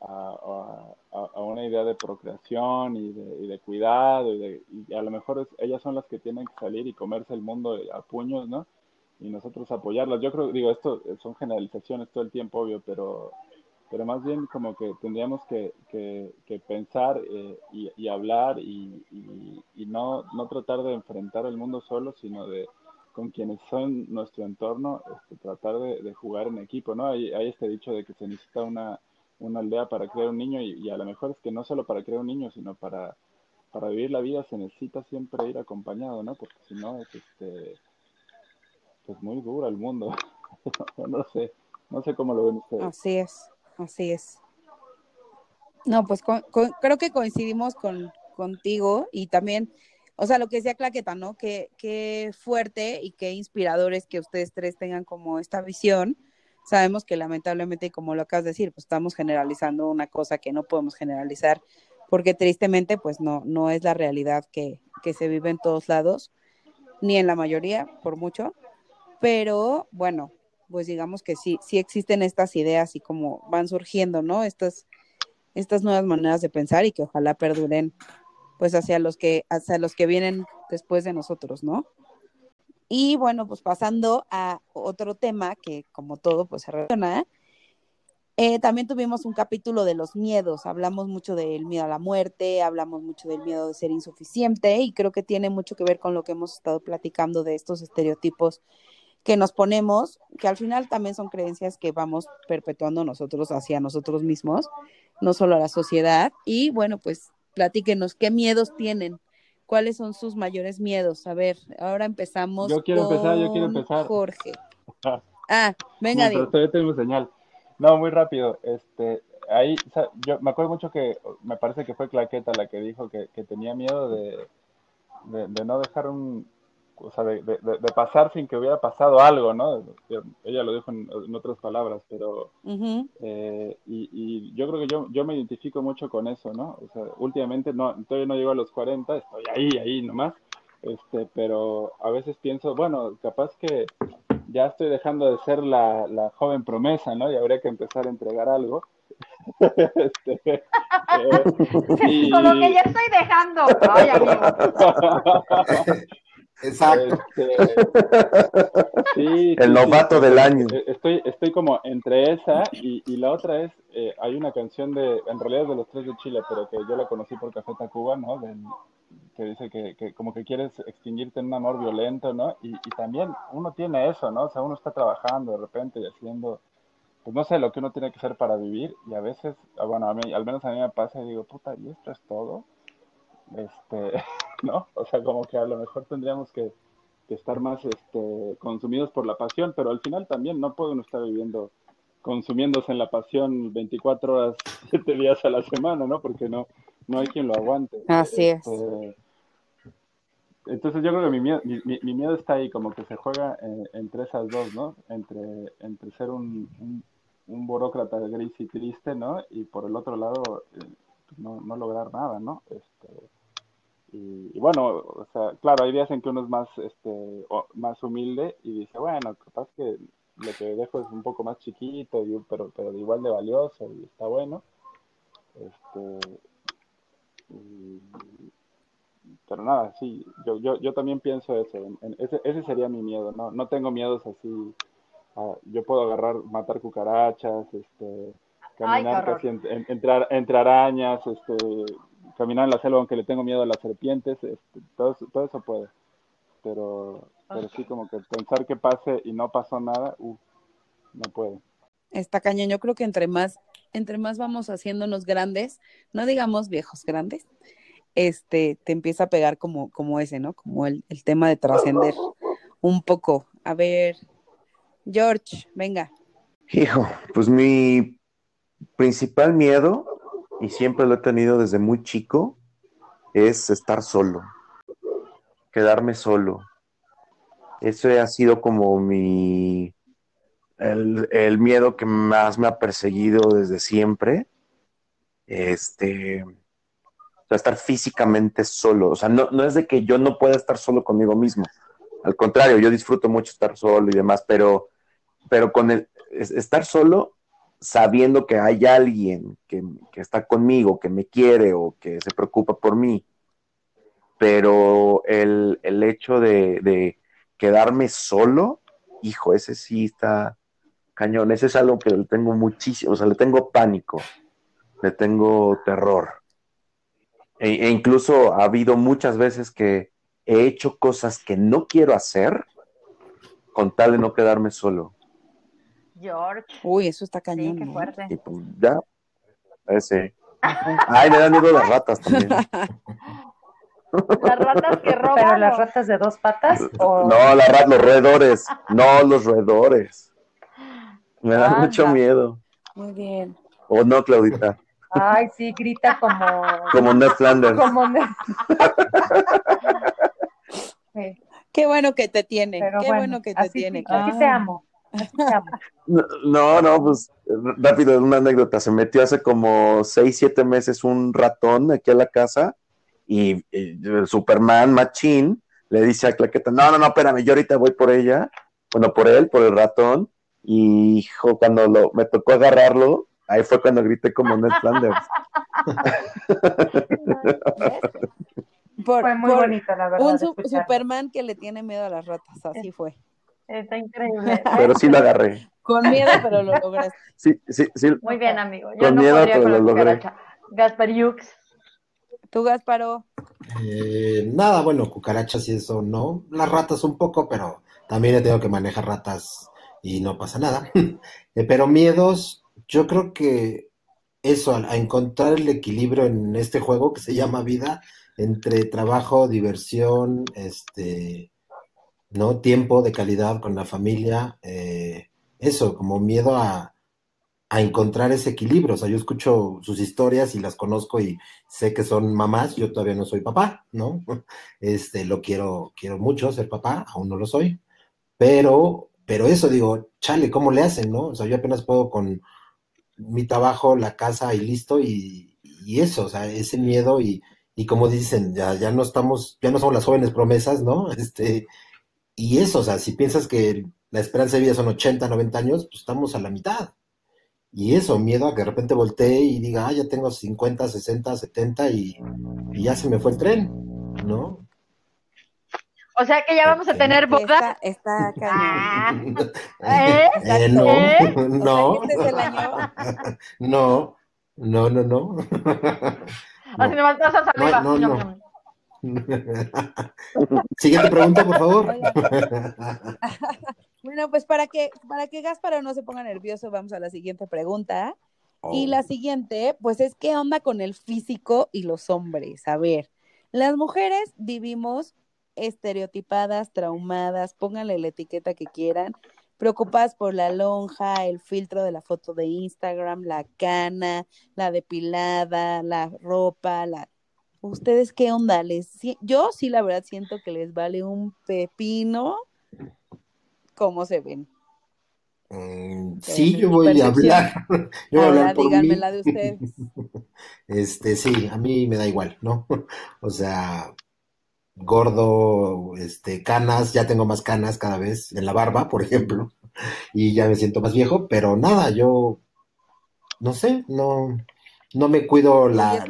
Speaker 3: a, a, una idea de procreación y de, y de cuidado y, de, y a lo mejor es- ellas son las que tienen que salir y comerse el mundo a puños, ¿no? Y nosotros apoyarlas. Yo creo, digo, esto son generalizaciones todo el tiempo, obvio, pero, pero más bien como que tendríamos que, que, que pensar eh, y, y hablar y no, no tratar de enfrentar el mundo solo, sino de con quienes son nuestro entorno, este, tratar de, jugar en equipo, ¿no? Hay, este dicho de que se necesita una, una aldea para crear un niño y, a lo mejor es que no solo para crear un niño, sino para, para vivir la vida se necesita siempre ir acompañado, ¿no? Porque si no es este pues muy duro el mundo. no, sé, no sé cómo lo ven ustedes.
Speaker 6: Así es, así es. No, pues co- co- creo que coincidimos con, contigo y también, o sea, lo que decía Claqueta, ¿no? Qué, qué fuerte y qué inspirador es que ustedes tres tengan como esta visión. Sabemos que lamentablemente, como lo acabas de decir, pues estamos generalizando una cosa que no podemos generalizar porque tristemente, pues no, no es la realidad que, que se vive en todos lados, ni en la mayoría, por mucho. Pero bueno, pues digamos que sí, sí existen estas ideas y como van surgiendo, ¿no? Estas, estas nuevas maneras de pensar y que ojalá perduren pues hacia los que, hacia los que vienen después de nosotros, ¿no? Y bueno, pues pasando a otro tema que como todo pues se relaciona, eh, también tuvimos un capítulo de los miedos, hablamos mucho del miedo a la muerte, hablamos mucho del miedo de ser insuficiente y creo que tiene mucho que ver con lo que hemos estado platicando de estos estereotipos que nos ponemos, que al final también son creencias que vamos perpetuando nosotros hacia nosotros mismos, no solo a la sociedad. Y bueno, pues platíquenos qué miedos tienen, cuáles son sus mayores miedos. A ver, ahora empezamos.
Speaker 3: Yo quiero empezar, yo quiero empezar.
Speaker 6: Jorge. Ah, venga, Diego.
Speaker 3: todavía tenemos señal. No, muy rápido. Este, ahí, sa- yo me acuerdo mucho que, me parece que fue Claqueta la que dijo que, que tenía miedo de, de, de no dejar un, o sea, de, de- de- pasar sin que hubiera pasado algo, ¿no? Ella lo dijo en, en otras palabras, pero eh, y, y yo creo que yo, yo me identifico mucho con eso, ¿no? O sea, últimamente no, todavía no llego a los 40, estoy ahí, ahí nomás, este, pero a veces pienso, bueno, capaz que ya estoy dejando de ser la, la joven promesa, ¿no? Y habría que empezar a entregar algo. Este, eh, y-
Speaker 4: Como que ya estoy dejando. Ay, amigo.
Speaker 2: Exacto.
Speaker 3: Este, sí,
Speaker 1: El
Speaker 3: sí,
Speaker 1: novato
Speaker 3: sí,
Speaker 1: del año.
Speaker 3: eh, Estoy, estoy como entre esa y, y la otra es, eh, hay una canción de, en realidad es de los tres de Chile, pero que yo la conocí por Café Tacuba, ¿no? Del- que dice que, que como que quieres extinguirte en un amor violento, ¿no? Y, y también uno tiene eso, ¿no? O sea, uno está trabajando de repente y haciendo, pues no sé, lo que uno tiene que hacer para vivir y a veces, ah, bueno, a mí, al menos a mí me pasa y digo, puta, ¿y esto es todo? Este, ¿no? O sea, como que a lo mejor tendríamos que, que estar más este, consumidos por la pasión, pero al final también no puede uno estar viviendo consumiéndose en la pasión 24 horas, 7 días a la semana, ¿no? Porque no, no hay quien lo aguante.
Speaker 6: Así es.
Speaker 3: Este, entonces yo creo que mi miedo, mi, mi- mi miedo está ahí, como que se juega eh, entre esas dos, ¿no? Entre, entre ser un, un, un burócrata gris y triste, ¿no? Y por el otro lado, eh, no, no lograr nada, ¿no? Este, y, y bueno, o sea, claro, hay días en que uno es más, este, o- más humilde y dice, bueno, capaz que lo que dejo es un poco más chiquito, y, pero, pero igual de valioso y está bueno. Este, y- pero nada, sí, yo, yo, yo también pienso eso, en- en- ese, ese sería mi miedo, no, no tengo miedos así, a- yo puedo agarrar, matar cucarachas, este,
Speaker 4: Ay,
Speaker 3: caminar
Speaker 4: horror.
Speaker 3: casi en- en- entrar, entre arañas, este, caminar en la selva aunque le tengo miedo a las serpientes, este, todo, eso- todo eso puede, pero, pero sí como que pensar que pase y no pasó nada, uh, no puedo.
Speaker 6: Está cañón. Yo creo que entre más, entre más vamos haciéndonos grandes, no digamos viejos grandes, este, te empieza a pegar como, como ese, ¿no? Como el, el tema de trascender un poco. A ver, George, venga.
Speaker 1: Hijo, pues mi principal miedo, y siempre lo he tenido desde muy chico, es estar solo, quedarme solo. Eso ha sido como mi, el, el miedo que más me ha perseguido desde siempre. Este, o sea, estar físicamente solo. O sea, no, no es de que yo no pueda estar solo conmigo mismo. Al contrario, yo disfruto mucho estar solo y demás, pero, pero con el es- estar solo sabiendo que hay alguien que, que está conmigo, que me quiere o que se preocupa por mí. Pero el, el hecho de, de quedarme solo, hijo, ese sí está cañón. Ese es algo que le tengo muchísimo, o sea, le tengo pánico, le tengo terror. E, e incluso ha habido muchas veces que he hecho cosas que no quiero hacer con tal de no quedarme solo.
Speaker 4: George.
Speaker 6: Uy, eso está
Speaker 4: Sí,
Speaker 6: cañón.
Speaker 1: Y pues ya, ese. Ay, me dan miedo las ratas también.
Speaker 4: Las ratas que roban.
Speaker 5: Pero las ratas de dos patas o
Speaker 1: No, la ra- los roedores. No, los roedores. Me dan
Speaker 4: Anda.
Speaker 1: mucho miedo.
Speaker 6: Muy bien.
Speaker 1: O no, Claudita.
Speaker 5: ay sí grita como
Speaker 1: Como Ned Flanders.
Speaker 5: como ne- Sí,
Speaker 6: Qué bueno que te tiene.
Speaker 5: pero
Speaker 6: Qué
Speaker 5: bueno,
Speaker 6: bueno, que te
Speaker 5: así,
Speaker 6: tiene.
Speaker 5: Amo. Así te amo.
Speaker 1: No, no, pues rápido, una anécdota. Se metió hace como seis, siete meses un ratón aquí a la casa y, y el Superman Machín le dice a Claqueta, no, no, no, espérame, yo ahorita voy por ella, bueno, por él, por el ratón, y hijo, cuando lo, me tocó agarrarlo, ahí fue cuando grité como Ned Flanders.
Speaker 6: Por,
Speaker 5: Fue muy
Speaker 6: por
Speaker 5: bonito, la verdad.
Speaker 6: un su-. Superman que le tiene miedo a las ratas. Así fue.
Speaker 4: Está increíble.
Speaker 1: Pero sí lo agarré.
Speaker 6: Con miedo, pero lo lograste.
Speaker 1: Sí, sí, sí.
Speaker 4: Muy bien, amigo. Yo
Speaker 1: Con
Speaker 4: no
Speaker 1: miedo,
Speaker 4: podría
Speaker 1: pero
Speaker 4: con la
Speaker 1: lo logré.
Speaker 4: cucaracha. Gaspar Yux.
Speaker 6: Tú, Gasparo.
Speaker 2: Eh, nada, bueno, cucarachas y eso no. Las ratas un poco, pero también he tenido que manejar ratas y no pasa nada. Eh, pero miedos, yo creo que eso, a, a encontrar el equilibrio en este juego que se llama vida, entre trabajo, diversión, este, ¿no? Tiempo de calidad con la familia, eh, eso, como miedo a, a encontrar ese equilibrio. O sea, yo escucho sus historias y las conozco y sé que son mamás, yo todavía no soy papá, ¿no? Este, lo quiero, quiero mucho ser papá, aún no lo soy, pero, pero eso digo, chale, ¿cómo le hacen, no? O sea, yo apenas puedo con mi trabajo, la casa y listo, y, y eso, o sea, ese miedo y, y como dicen, ya, ya no estamos, ya no somos las jóvenes promesas, ¿no? Este, y eso, o sea, si piensas que la esperanza de vida son 80, 90 años, pues estamos a la mitad. Y eso, miedo a que de repente voltee y diga, ah, ya tengo 50, 60, 70 y, y ya se me fue el tren, ¿no?
Speaker 4: O sea que ya vamos a tener boda.
Speaker 6: Está, está.
Speaker 4: Ah, ¿eh?
Speaker 2: Eh, no,
Speaker 4: ¿Eh?
Speaker 2: no,
Speaker 6: O sea, este es el año.
Speaker 2: no, no, no, no.
Speaker 4: Así me vas a saliva.
Speaker 2: No, no, no. Siguiente pregunta, por favor.
Speaker 6: Bueno, pues para que, para que Gasparo no se ponga nervioso, vamos a la siguiente pregunta. Y
Speaker 2: Oh.
Speaker 6: la siguiente, pues es qué onda con el físico y los hombres. A ver, las mujeres vivimos estereotipadas, traumadas, pónganle la etiqueta que quieran, preocupadas por la lonja, el filtro de la foto de Instagram, la cana, la depilada, la ropa, la... ¿Ustedes qué onda? Les... Yo sí, la verdad, siento que les vale un pepino cómo se ven.
Speaker 2: Mm, sí, yo voy a hablar. Yo voy a hablar por
Speaker 6: díganme
Speaker 2: mí.
Speaker 6: la de ustedes.
Speaker 2: Este, sí, a mí me da igual, ¿no? O sea, gordo, este, canas, ya tengo más canas cada vez en la barba, por ejemplo, y ya me siento más viejo, pero nada, yo no sé, no, no me cuido la.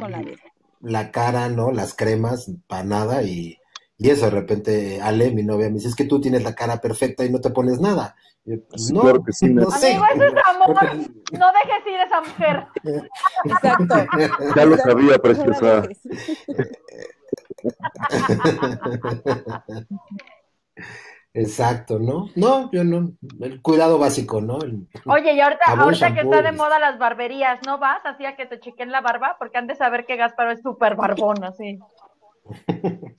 Speaker 6: La
Speaker 2: cara, ¿no? Las cremas, para nada, y, y eso de repente Ale, mi novia, me dice, es que tú tienes la cara perfecta y no te pones nada. Yo,
Speaker 1: Sí,
Speaker 2: no,
Speaker 1: claro que sí,
Speaker 2: no
Speaker 1: Nat.
Speaker 2: sé.
Speaker 4: Amigo, eso es amor. No dejes ir a esa mujer.
Speaker 6: Exacto.
Speaker 1: Ya lo sabía, preciosa.
Speaker 2: Exacto, ¿no? No, yo no, el cuidado básico, ¿no? El-
Speaker 4: Oye, y ahorita,
Speaker 2: Jabón,
Speaker 4: ahorita que está de moda las barberías, ¿no vas así a que te chequen la barba? Porque han de saber que Gasparo es súper barbón, así.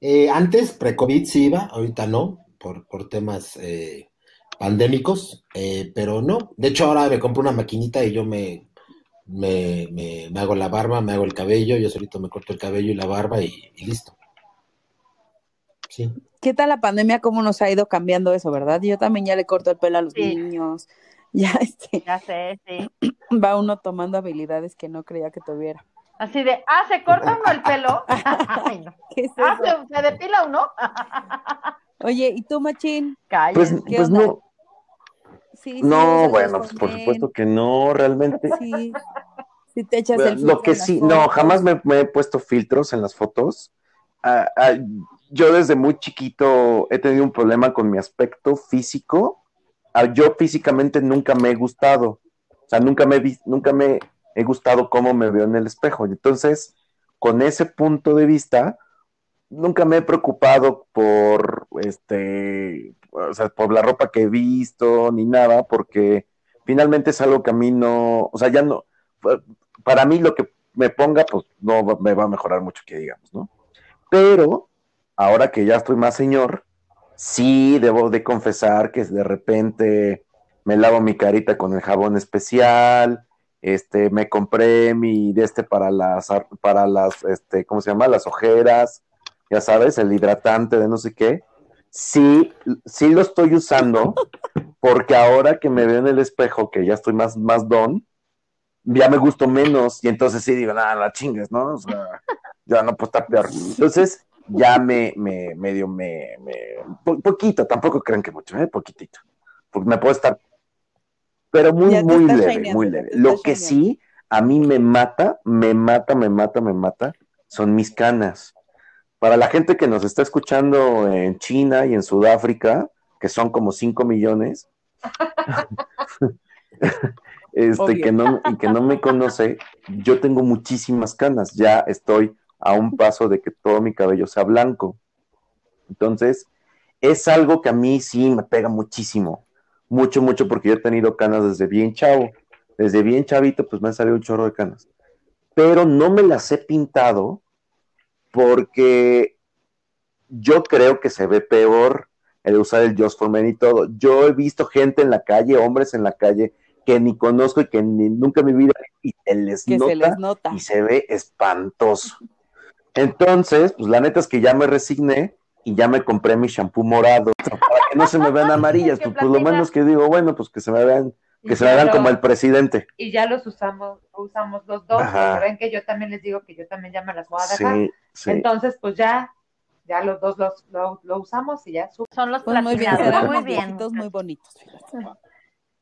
Speaker 2: Eh, antes, pre-COVID sí iba, ahorita no, por, por temas eh, pandémicos, eh, pero no. De hecho, ahora me compro una maquinita y yo me, me, me, me hago la barba, me hago el cabello, yo solito me corto el cabello y la barba y, y listo. Sí.
Speaker 6: ¿Qué tal la pandemia? ¿Cómo nos ha ido cambiando eso, verdad? Yo también ya le corto el pelo a los
Speaker 4: Sí.
Speaker 6: niños. Ya este,
Speaker 4: Ya sé, sí.
Speaker 6: va uno tomando habilidades que no creía que tuviera.
Speaker 4: Así de, ah, ¿se corta uno el pelo? Ay, no.
Speaker 6: ¿Qué es
Speaker 4: Ah? ¿se, se depila uno?
Speaker 6: Oye, ¿y tú, Machín?
Speaker 1: Pues.
Speaker 6: ¿Qué
Speaker 1: pues
Speaker 6: onda?
Speaker 1: no,
Speaker 6: Sí, sí,
Speaker 1: no, bueno, pues por supuesto que no, realmente.
Speaker 6: Sí, sí te echas el
Speaker 1: Lo
Speaker 6: filtro
Speaker 1: que
Speaker 6: en las
Speaker 1: sí, no, jamás me, me he puesto filtros en las fotos. Ah, ah, yo desde muy chiquito he tenido un problema con mi aspecto físico. Ah, yo físicamente nunca me he gustado. O sea, nunca me nunca me he gustado cómo me veo en el espejo. Entonces, con ese punto de vista, nunca me he preocupado por este, o sea, por la ropa que he visto ni nada, porque finalmente es algo que a mí no, o sea, ya no, para mí lo que me ponga, pues no me va a mejorar mucho que digamos, ¿no? Pero ahora que ya estoy más señor, sí debo de confesar que de repente me lavo mi carita con el jabón especial, este, me compré mi de este para las, ar- para las, este, ¿cómo se llama? Las ojeras, ya sabes, el hidratante de no sé qué. Sí, sí lo estoy usando, porque ahora que me veo en el espejo, que ya estoy más, más don, ya me gusto menos, y entonces sí digo, nada, la chingues, ¿no? O sea, ya no puedo estar peor. Entonces, ya me, me, medio, me, me, po- poquito, tampoco crean que mucho, ¿eh? Poquitito. Porque me puedo estar, pero muy, muy leve,
Speaker 6: shineando,
Speaker 1: muy leve. Lo que
Speaker 6: shineando.
Speaker 1: sí, a mí me mata, me mata, me mata, me mata, son mis canas. Para la gente que nos está escuchando en China y en Sudáfrica, que son como 5 millones, este,
Speaker 6: Obvio.
Speaker 1: que no, y que no me conoce, yo tengo muchísimas canas, ya estoy a un paso de que todo mi cabello sea blanco. Entonces, es algo que a mí sí me pega muchísimo, mucho, mucho, porque yo he tenido canas desde bien chavo, desde bien chavito, pues me han salido un chorro de canas, pero no me las he pintado porque yo creo que se ve peor el usar el Just for Men y todo. Yo he visto gente en la calle, hombres en la calle, que ni conozco y que ni, nunca en mi vida y se les nota
Speaker 6: se les nota.
Speaker 1: y se ve espantoso. Entonces, pues la neta es que ya me resigné y ya me compré mi shampoo morado para que no se me vean amarillas, pues, pues lo menos que digo, bueno, pues que se me vean,
Speaker 5: Y
Speaker 1: que se me vean
Speaker 5: lo-
Speaker 1: como el presidente.
Speaker 5: Y ya los usamos, usamos los dos, ven que yo también les digo que yo también ya me las voy a dejar.
Speaker 1: Sí, sí.
Speaker 5: Entonces, pues ya, Ya los dos los, lo, lo usamos y ya. su-
Speaker 4: Son los
Speaker 6: Pues muy bien,
Speaker 4: Muy bien.
Speaker 6: muy bonitos. fíjate.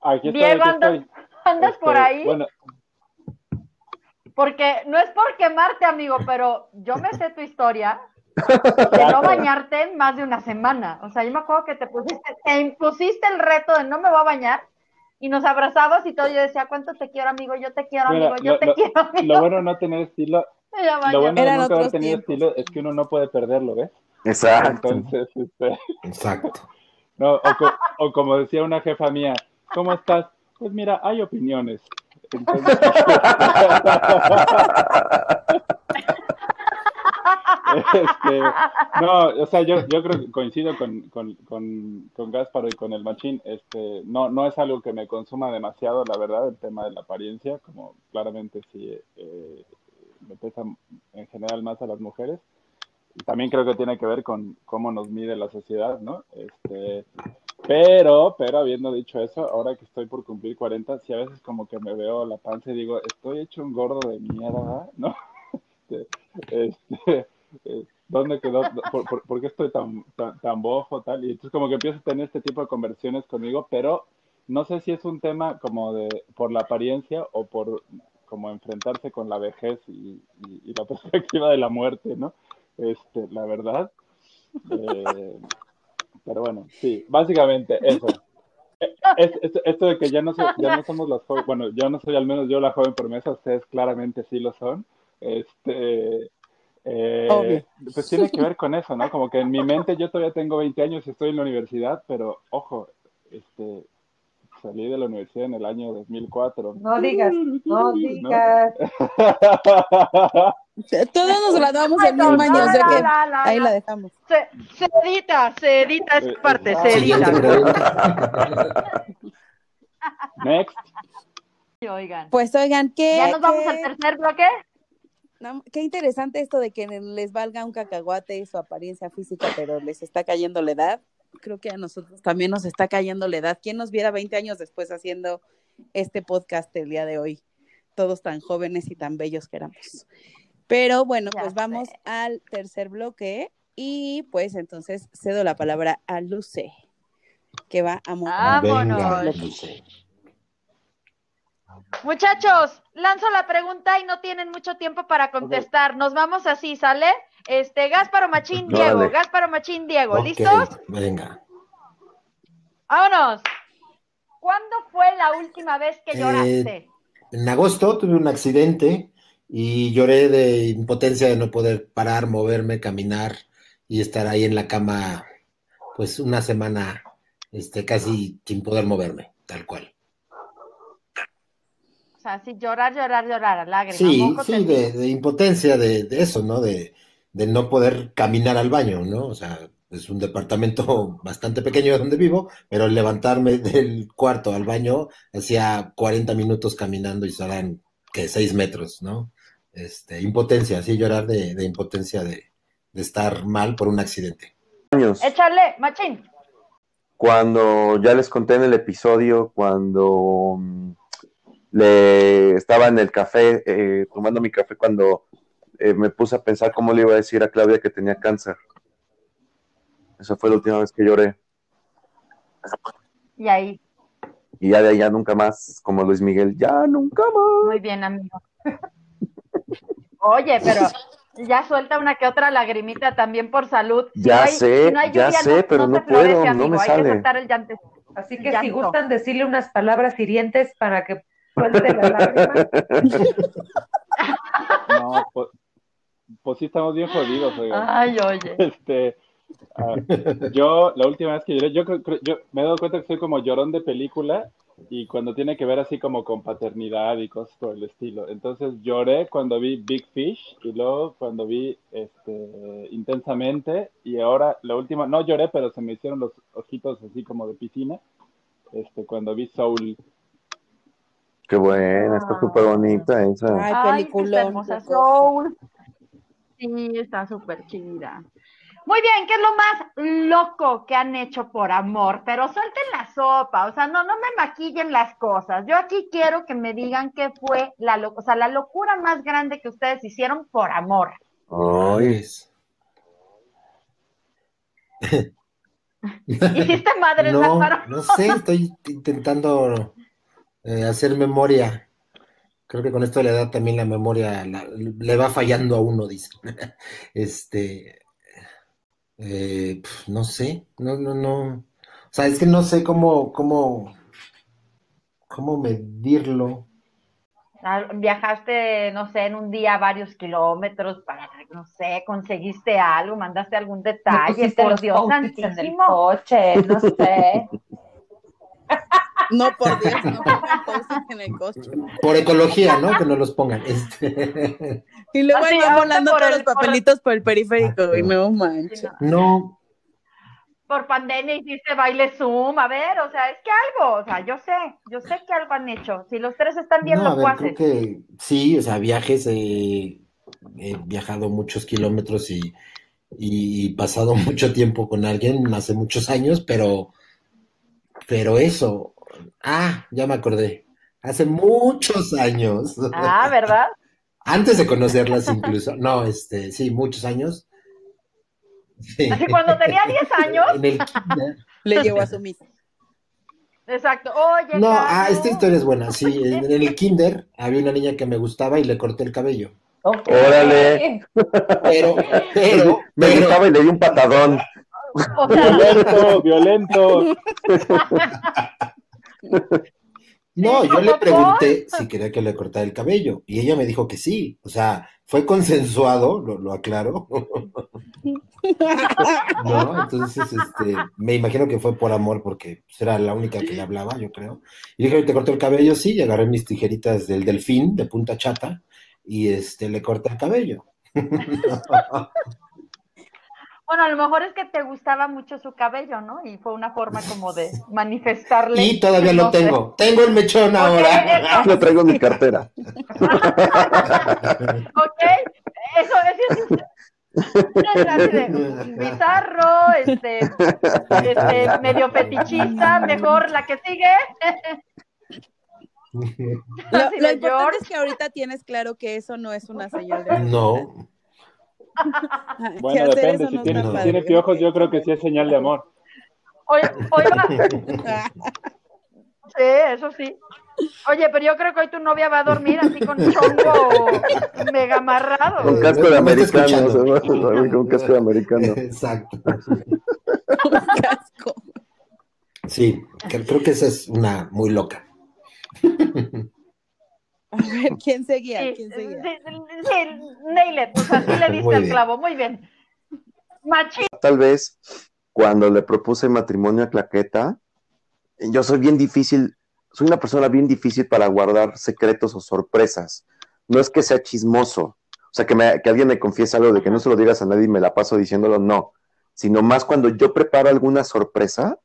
Speaker 3: Aquí estoy,
Speaker 4: Diego,
Speaker 3: aquí
Speaker 4: andas-
Speaker 3: estoy.
Speaker 4: ¿Andas
Speaker 3: Este,
Speaker 4: por ahí?
Speaker 3: Bueno,
Speaker 4: Porque no es por quemarte, amigo, pero yo me sé tu historia de no bañarte en más de una semana. O sea, yo me acuerdo que te pusiste, te impusiste el reto de no me voy a bañar y nos abrazabas y todo. Yo decía, ¿cuánto te quiero, amigo? Yo te quiero,
Speaker 3: Mira,
Speaker 4: amigo. Yo
Speaker 3: lo-
Speaker 4: te
Speaker 3: lo-
Speaker 4: quiero, amigo.
Speaker 3: lo bueno de no tener estilo, lo bueno de
Speaker 6: Eran
Speaker 3: nunca haber tenido
Speaker 6: tiempos.
Speaker 3: estilo es que uno no puede perderlo, ¿ves?
Speaker 7: Exacto.
Speaker 3: Entonces, este,
Speaker 2: Exacto.
Speaker 3: no, o, co- o como decía una jefa mía, ¿cómo estás? Pues mira, hay opiniones. Entonces, este, no, o sea, yo, yo creo que coincido con, con, con, con Gásparo y con el machín. Este, no, no es algo que me consuma demasiado, la verdad, el tema de la apariencia, como claramente sí eh, me pesa en general más a las mujeres. Y también creo que tiene que ver con cómo nos mide la sociedad, ¿no? Este, pero, pero habiendo dicho eso, ahora que estoy por cumplir 40, sí a veces como que me veo la panza y digo, estoy hecho un gordo de mierda, ¿no? Este, este, eh, ¿Dónde quedó? ¿Por, qué estoy tan, tan, tan bojo, tal? Y entonces como que empiezo a tener este tipo de conversiones conmigo, pero no sé si es un tema como de por la apariencia o por como enfrentarse con la vejez y, y, y la perspectiva de la muerte, ¿no? Este, la verdad. Eh, pero bueno, sí, básicamente eso. Es, es, esto de que ya no, so, ya no somos las jóvenes, bueno, yo no soy al menos yo la joven promesa, ustedes claramente sí lo son. Este, eh, pues tiene que ver con eso, ¿no? Como que en mi mente yo todavía tengo 20 años y estoy en la universidad, pero ojo, este, salí de la universidad en el año 2004.
Speaker 5: No digas, no digas.
Speaker 6: Todos nos graduamos el mismo año, o sea que ahí la dejamos.
Speaker 4: Se, se edita, se edita esa parte, se
Speaker 2: Siguiente
Speaker 4: edita.
Speaker 3: Next.
Speaker 4: Oigan.
Speaker 6: Pues oigan, ¿qué,
Speaker 4: ¿Ya nos vamos
Speaker 6: qué-
Speaker 4: al tercer bloque?
Speaker 6: no, qué interesante esto de que les valga un cacahuate su apariencia física, pero les está cayendo la edad. Creo que a nosotros también nos está cayendo la edad. ¿Quién nos viera 20 años después haciendo este podcast el día de hoy? Todos tan jóvenes y tan bellos que éramos. Pero bueno,
Speaker 4: Ya
Speaker 6: pues vamos al tercer bloque y pues entonces cedo la palabra a Luce, que va a montar.
Speaker 4: Vámonos. Muchachos, lanzo la pregunta y no tienen mucho tiempo para contestar. Nos vamos así, ¿sale? Este, Gásparo Machín, Diego, Machín, Diego, ¿listos?
Speaker 2: Venga.
Speaker 4: Vámonos. ¿Cuándo fue la última vez que
Speaker 2: Eh,
Speaker 4: lloraste?
Speaker 2: En agosto tuve un accidente y lloré de impotencia de no poder parar, moverme, caminar y estar ahí en la cama, pues una semana, este, casi sin poder moverme, tal cual.
Speaker 4: O sea, sí, llorar, llorar, llorar, lágrimas.
Speaker 2: Sí, sí, de, de impotencia, de, de eso, ¿no? De, de no poder caminar al baño, ¿no? O sea, es un departamento bastante pequeño donde vivo, pero levantarme del cuarto al baño hacía 40 minutos caminando y serán, que 6 metros, ¿no? Este, impotencia, sí, llorar de, de impotencia de, de estar mal por un accidente.
Speaker 7: Años.
Speaker 4: Échale, Machín.
Speaker 7: Cuando ya les conté en el episodio, cuando mm, le estaba en el café, eh, tomando mi café, cuando eh, me puse a pensar cómo le iba a decir a Claudia que tenía cáncer. Esa fue la última vez que lloré.
Speaker 4: Y ahí,
Speaker 7: Y ya de ya nunca más, como Luis Miguel, ya nunca más.
Speaker 4: muy bien, amigo. Oye, pero ya suelta una que otra lagrimita también por salud. Si
Speaker 7: Ya
Speaker 4: no hay-
Speaker 7: sé,
Speaker 4: no
Speaker 7: ya
Speaker 4: lluvia,
Speaker 7: sé, pero
Speaker 4: se
Speaker 7: no
Speaker 4: florece,
Speaker 7: puedo, no me
Speaker 4: Hay
Speaker 7: sale.
Speaker 4: que soltar el.
Speaker 5: Así que si gustan decirle unas palabras hirientes para que suelte la lágrima.
Speaker 3: No, pues, pues sí estamos bien jodidos.
Speaker 4: Ay, oye.
Speaker 3: Este, ah, yo, la última vez que lloré, yo, yo me he dado cuenta que soy como llorón de película y cuando tiene que ver así como con paternidad y cosas por el estilo. Entonces lloré cuando vi Big Fish y luego cuando vi este, Intensamente y ahora la última, no lloré, pero se me hicieron los ojitos así como de piscina, este, cuando vi Soul.
Speaker 7: Qué buena, está súper bonita esa.
Speaker 6: Ay, cosa.
Speaker 4: Soul. Sí, está súper chida. Muy bien, ¿qué es lo más loco que han hecho por amor? Pero suelten la sopa, o sea, no, no me maquillen las cosas. Yo aquí quiero que me digan qué fue la, o sea, la locura más grande que ustedes hicieron por amor.
Speaker 7: Ay,
Speaker 4: ¿Hiciste madres,
Speaker 2: No,
Speaker 4: Lázaro?
Speaker 2: no sé, estoy intentando eh, hacer memoria. Creo que con esto de la edad también la memoria la- le va fallando a uno, dice. Este, eh, pf, no sé, no, no, no. O sea, es que no sé cómo, cómo, cómo medirlo.
Speaker 4: Ah, Viajaste, no sé, en un día varios kilómetros para, no sé, conseguiste algo, mandaste algún
Speaker 5: Le
Speaker 4: detalle,
Speaker 5: pusiste
Speaker 4: por
Speaker 5: los
Speaker 4: Dios
Speaker 5: en el
Speaker 4: santísimo.
Speaker 5: coche, no sé.
Speaker 6: No, por Dios, no pongan post-its en el coche.
Speaker 2: Por ecología, ¿no? Que no los pongan. Este,
Speaker 6: Y luego
Speaker 4: Así,
Speaker 6: van volando
Speaker 4: por
Speaker 6: todos
Speaker 4: el-
Speaker 6: los
Speaker 4: por-
Speaker 6: papelitos por el periférico. Y no manches.
Speaker 2: no,
Speaker 4: Por pandemia hiciste baile Zoom, a ver, o sea, es que algo, o sea, yo sé, yo sé que algo han hecho. Si los tres están bien
Speaker 2: no, a ver, creo
Speaker 4: locuaces.
Speaker 2: que sí, o sea, viajes, eh, he viajado muchos kilómetros y, y pasado mucho tiempo con alguien hace muchos años, pero, pero eso, ah, ya me acordé, hace muchos años,
Speaker 4: Ah, ¿verdad?
Speaker 2: antes de conocerlas incluso, no, este, sí, muchos años. Sí.
Speaker 4: Así cuando tenía 10 años,
Speaker 2: En el.
Speaker 6: Le llevó a su misa.
Speaker 4: exacto. Oye,
Speaker 2: No, ah, esta historia es buena, sí, en, en el kinder había una niña que me gustaba y le corté el cabello.
Speaker 1: Órale.
Speaker 2: pero, pero,
Speaker 1: Me gustaba y le di un patadón.
Speaker 4: O sea,
Speaker 3: Violento, violento.
Speaker 2: No, yo le
Speaker 4: ¿cómo
Speaker 2: pregunté si quería que le cortara el cabello y ella me dijo que sí. O sea, fue consensuado, lo, lo aclaro. ¿No? Entonces, este, me imagino que fue por amor porque era la única que le hablaba, yo creo. Y le dije, ¿te cortó el cabello? Sí, y agarré mis tijeritas del delfín de punta chata y este, le corté el cabello.
Speaker 4: Bueno, a lo mejor es que te gustaba mucho su cabello, ¿no? Y fue una forma como de manifestarle.
Speaker 2: Y todavía lo
Speaker 4: no sé.
Speaker 2: tengo. Tengo el mechón ahora.
Speaker 1: Lo traigo en mi cartera.
Speaker 4: Ok, eso, eso es bizarro, este, este, medio fetichista, mejor la que sigue.
Speaker 6: Lo,
Speaker 4: Así
Speaker 6: lo importante es que ahorita tienes claro que eso no es una señal de
Speaker 2: No,
Speaker 3: Bueno, depende. Si
Speaker 6: no
Speaker 3: tiene, si tiene piojos, yo creo que sí es señal de amor.
Speaker 4: Oye, oiga, sí, eso sí. Oye, pero yo creo que hoy tu novia va a dormir así con chongo mega amarrado.
Speaker 1: Con casco de americano.
Speaker 2: escuchando.
Speaker 1: se va a dormir Con casco de americano.
Speaker 2: exacto.
Speaker 6: Un casco.
Speaker 2: Sí, creo que esa es una muy loca.
Speaker 6: A ver, ¿quién seguía?
Speaker 4: Sí,
Speaker 6: ¿Quién
Speaker 4: sí,
Speaker 6: seguía?
Speaker 4: sí, nail it, o sea, sí le diste
Speaker 2: bien.
Speaker 4: clavo, muy bien. Machín.
Speaker 1: Tal vez cuando le propuse matrimonio a Claqueta, yo soy bien difícil, soy una persona bien difícil para guardar secretos o sorpresas. No es que sea chismoso, o sea, que, me- que alguien me confiese algo de que no se lo digas a nadie y me la paso diciéndolo, no, sino más cuando yo preparo alguna sorpresa,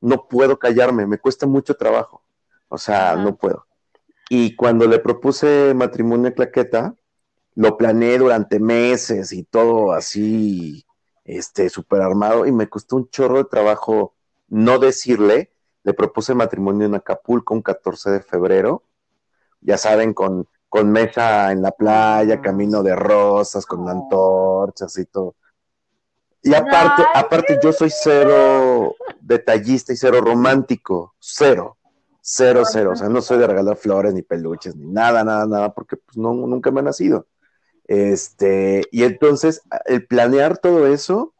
Speaker 1: no puedo callarme, me cuesta mucho trabajo, o sea,
Speaker 4: Ajá.
Speaker 1: no puedo. Y cuando le propuse matrimonio a Claqueta, lo planeé durante meses y todo así, este, súper armado, y me costó un chorro de trabajo no decirle. Le propuse matrimonio en Acapulco un 14 de febrero, ya saben, con, con mesa en la playa,
Speaker 4: Ah.
Speaker 1: camino de rosas, con antorchas y todo. Y aparte, aparte yo soy cero detallista y cero romántico, cero, cero, cero. O sea, no soy de regalar flores ni peluches ni nada, nada, nada, porque pues no, nunca me ha nacido. Este, y entonces el planear todo eso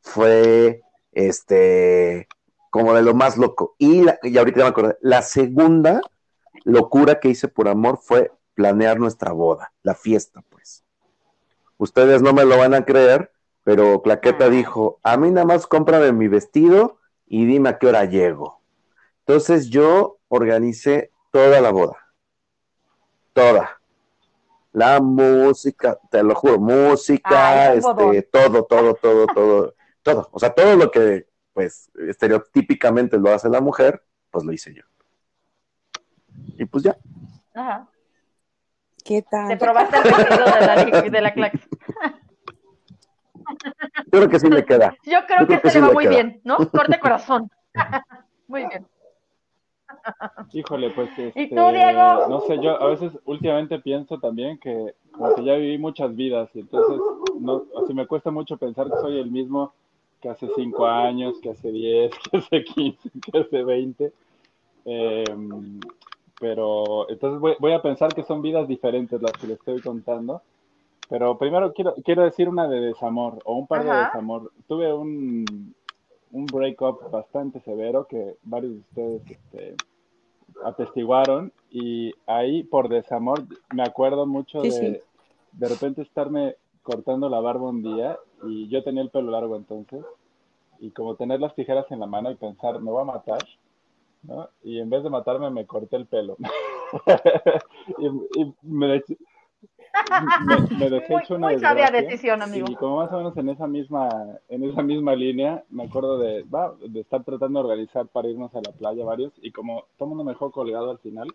Speaker 1: fue, este, como de lo más loco. Y, la- y ahorita ya me acordé, la segunda locura que hice por amor fue planear nuestra boda, la fiesta, pues. Ustedes no me lo van a creer, pero Claqueta dijo, a mí nada más cómprame mi vestido y dime a qué hora llego. Entonces yo organicé toda la boda. Toda. La música, te lo juro, música,
Speaker 4: Ay,
Speaker 1: este, todo, todo, todo, todo, todo. O sea, todo lo que, pues, estereotípicamente lo hace la mujer, pues lo hice yo. Y pues ya.
Speaker 4: Ajá.
Speaker 6: ¿Qué
Speaker 4: Te
Speaker 6: tal?
Speaker 4: probaste el vestido de la, de la clax.
Speaker 1: Yo creo que sí me queda.
Speaker 4: Yo creo
Speaker 1: Yo
Speaker 4: que
Speaker 1: creo que
Speaker 4: este
Speaker 1: sí
Speaker 4: le va
Speaker 1: le
Speaker 4: muy
Speaker 1: queda.
Speaker 4: bien, ¿no? Corte corazón. muy bien.
Speaker 3: Híjole, pues.
Speaker 4: ¿Y tú,
Speaker 3: este,
Speaker 4: Diego?
Speaker 3: No sé, yo a veces últimamente pienso también que como que ya viví muchas vidas y entonces no, así me cuesta mucho pensar que soy el mismo que hace 5 años, que hace 10, que hace 15, que hace 20. Em, pero entonces voy, voy, a pensar que son vidas diferentes las que le estoy contando. Pero primero quiero, quiero decir una de desamor o un par de desamor. Tuve un, un breakup bastante severo que varios de ustedes este, atestiguaron y ahí por desamor me acuerdo mucho de de repente estarme cortando la barba un día y yo tenía el pelo largo entonces y como tener las tijeras en la mano y pensar me voy a matar ¿no? y en vez de matarme me corté el pelo y, y me, me, dejé hecho una
Speaker 4: muy sabia decisión, amigo.
Speaker 3: Y como más o menos en esa misma, en esa misma línea, me acuerdo de, va, de estar tratando de organizar para irnos a la playa varios, y como todo mundo me dejó colgado al final,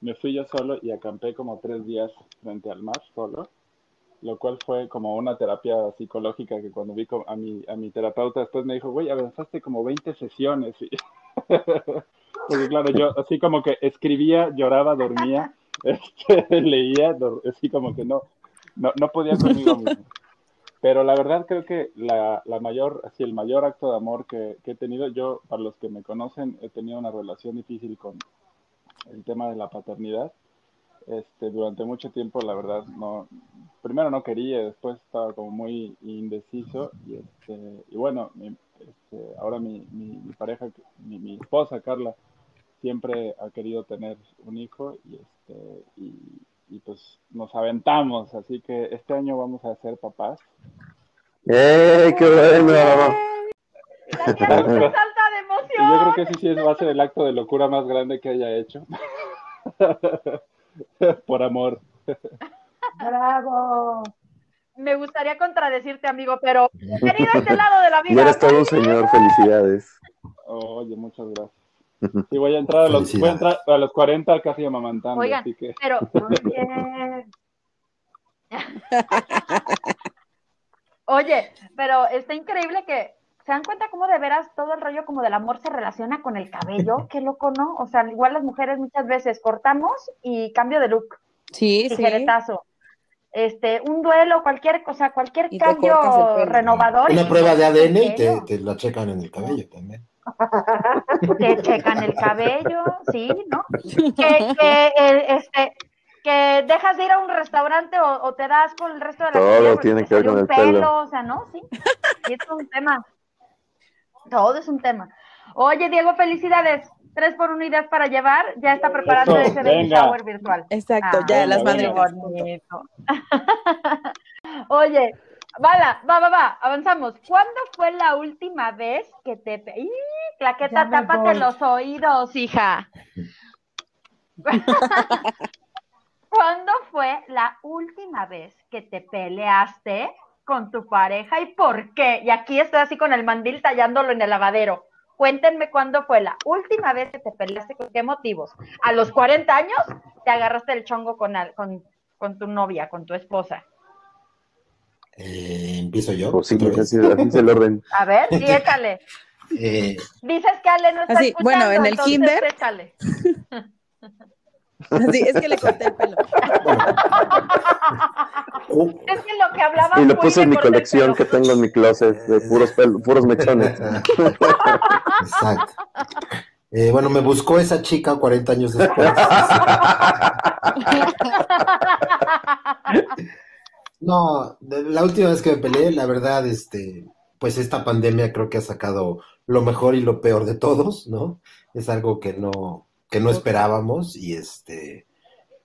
Speaker 3: me fui yo solo y acampé como tres días frente al mar solo, lo cual fue como una terapia psicológica que cuando vi a mi, a mi terapeuta después me dijo, güey, avanzaste como 20 sesiones. Y... Porque claro, yo así como que escribía, lloraba, dormía este, leía, así como que no, no, no podía conmigo. Pero la verdad creo que la, la mayor, así el mayor acto de amor que, que, he tenido, yo, para los que me conocen, he tenido una relación difícil con el tema de la paternidad. Este, durante mucho tiempo, la verdad, no, primero no quería, después estaba como muy indeciso y, este, y bueno, este, ahora mi, mi, mi pareja, mi, mi esposa Carla, siempre ha querido tener un hijo y, este, y, pues nos aventamos, así que este año vamos a ser papás.
Speaker 7: ¡Eh, qué bueno!
Speaker 4: salta de emoción.
Speaker 3: Y yo creo que ese sí es, va a ser el acto de locura más grande que haya hecho. Por amor.
Speaker 5: ¡Bravo!
Speaker 4: Me gustaría contradecirte, amigo, pero bienvenido a este lado de la vida.
Speaker 7: Y eres todo un señor, felicidades.
Speaker 3: Oye, muchas gracias. Sí, voy a entrar a los, voy a, entrar a los 40 casi amamantando.
Speaker 4: Oigan,
Speaker 3: así que...
Speaker 4: pero... Oye, pero está increíble que se dan cuenta cómo de veras todo el rollo como del amor se relaciona con el cabello, qué loco, ¿no? O sea, igual las mujeres muchas veces cortamos y cambio de look.
Speaker 6: Sí,
Speaker 4: tijeretazo. Este, un duelo, cualquier cosa, cualquier cambio renovador.
Speaker 2: Una prueba de ADN y te, te la checan en el cabello también.
Speaker 4: Te checan el cabello, sí, ¿no? Que, que, este, que dejas de ir a un restaurante o, te das con el resto de la
Speaker 7: Todo tiene que ver con el pelo.
Speaker 4: O sea, ¿no? Sí. Y es un tema. Todo es un tema. Oye, Diego, felicidades. Tres por unidad para llevar. Ya está preparando ese baby shower virtual.
Speaker 6: Exacto, ya ah, las madres.
Speaker 4: Oye, Vale, va, va, va, avanzamos. ¿Cuándo fue la última vez que te... ¡Ih! Claqueta, tápate los oídos, hija. ¿Cuándo fue la última vez que te peleaste con tu pareja y por qué? Y aquí estoy así con el mandil tallándolo en el lavadero. Cuéntenme cuándo fue la última vez que te peleaste, con qué motivos. ¿A los 40 años te agarraste el chongo con, con, con tu novia, con tu esposa?
Speaker 2: Eh, empiezo yo.
Speaker 7: Pues sí, así, así el orden.
Speaker 4: A ver, sí, échale.
Speaker 2: Eh,
Speaker 4: Dices que Ale no está
Speaker 6: así,
Speaker 4: escuchando,
Speaker 6: bueno, en el kinder.
Speaker 4: Échale.
Speaker 6: Así, es que le corté el pelo.
Speaker 4: es que lo que hablaba.
Speaker 7: Y lo puse en mi colección que tengo en mi closet de puros pelos, puros mechones.
Speaker 2: Exacto. Eh, bueno, me buscó esa chica 40 años después. No, la última vez que me peleé, la verdad, este, pues esta pandemia creo que ha sacado lo mejor y lo peor de todos, ¿no? Es algo que no, que no esperábamos y este,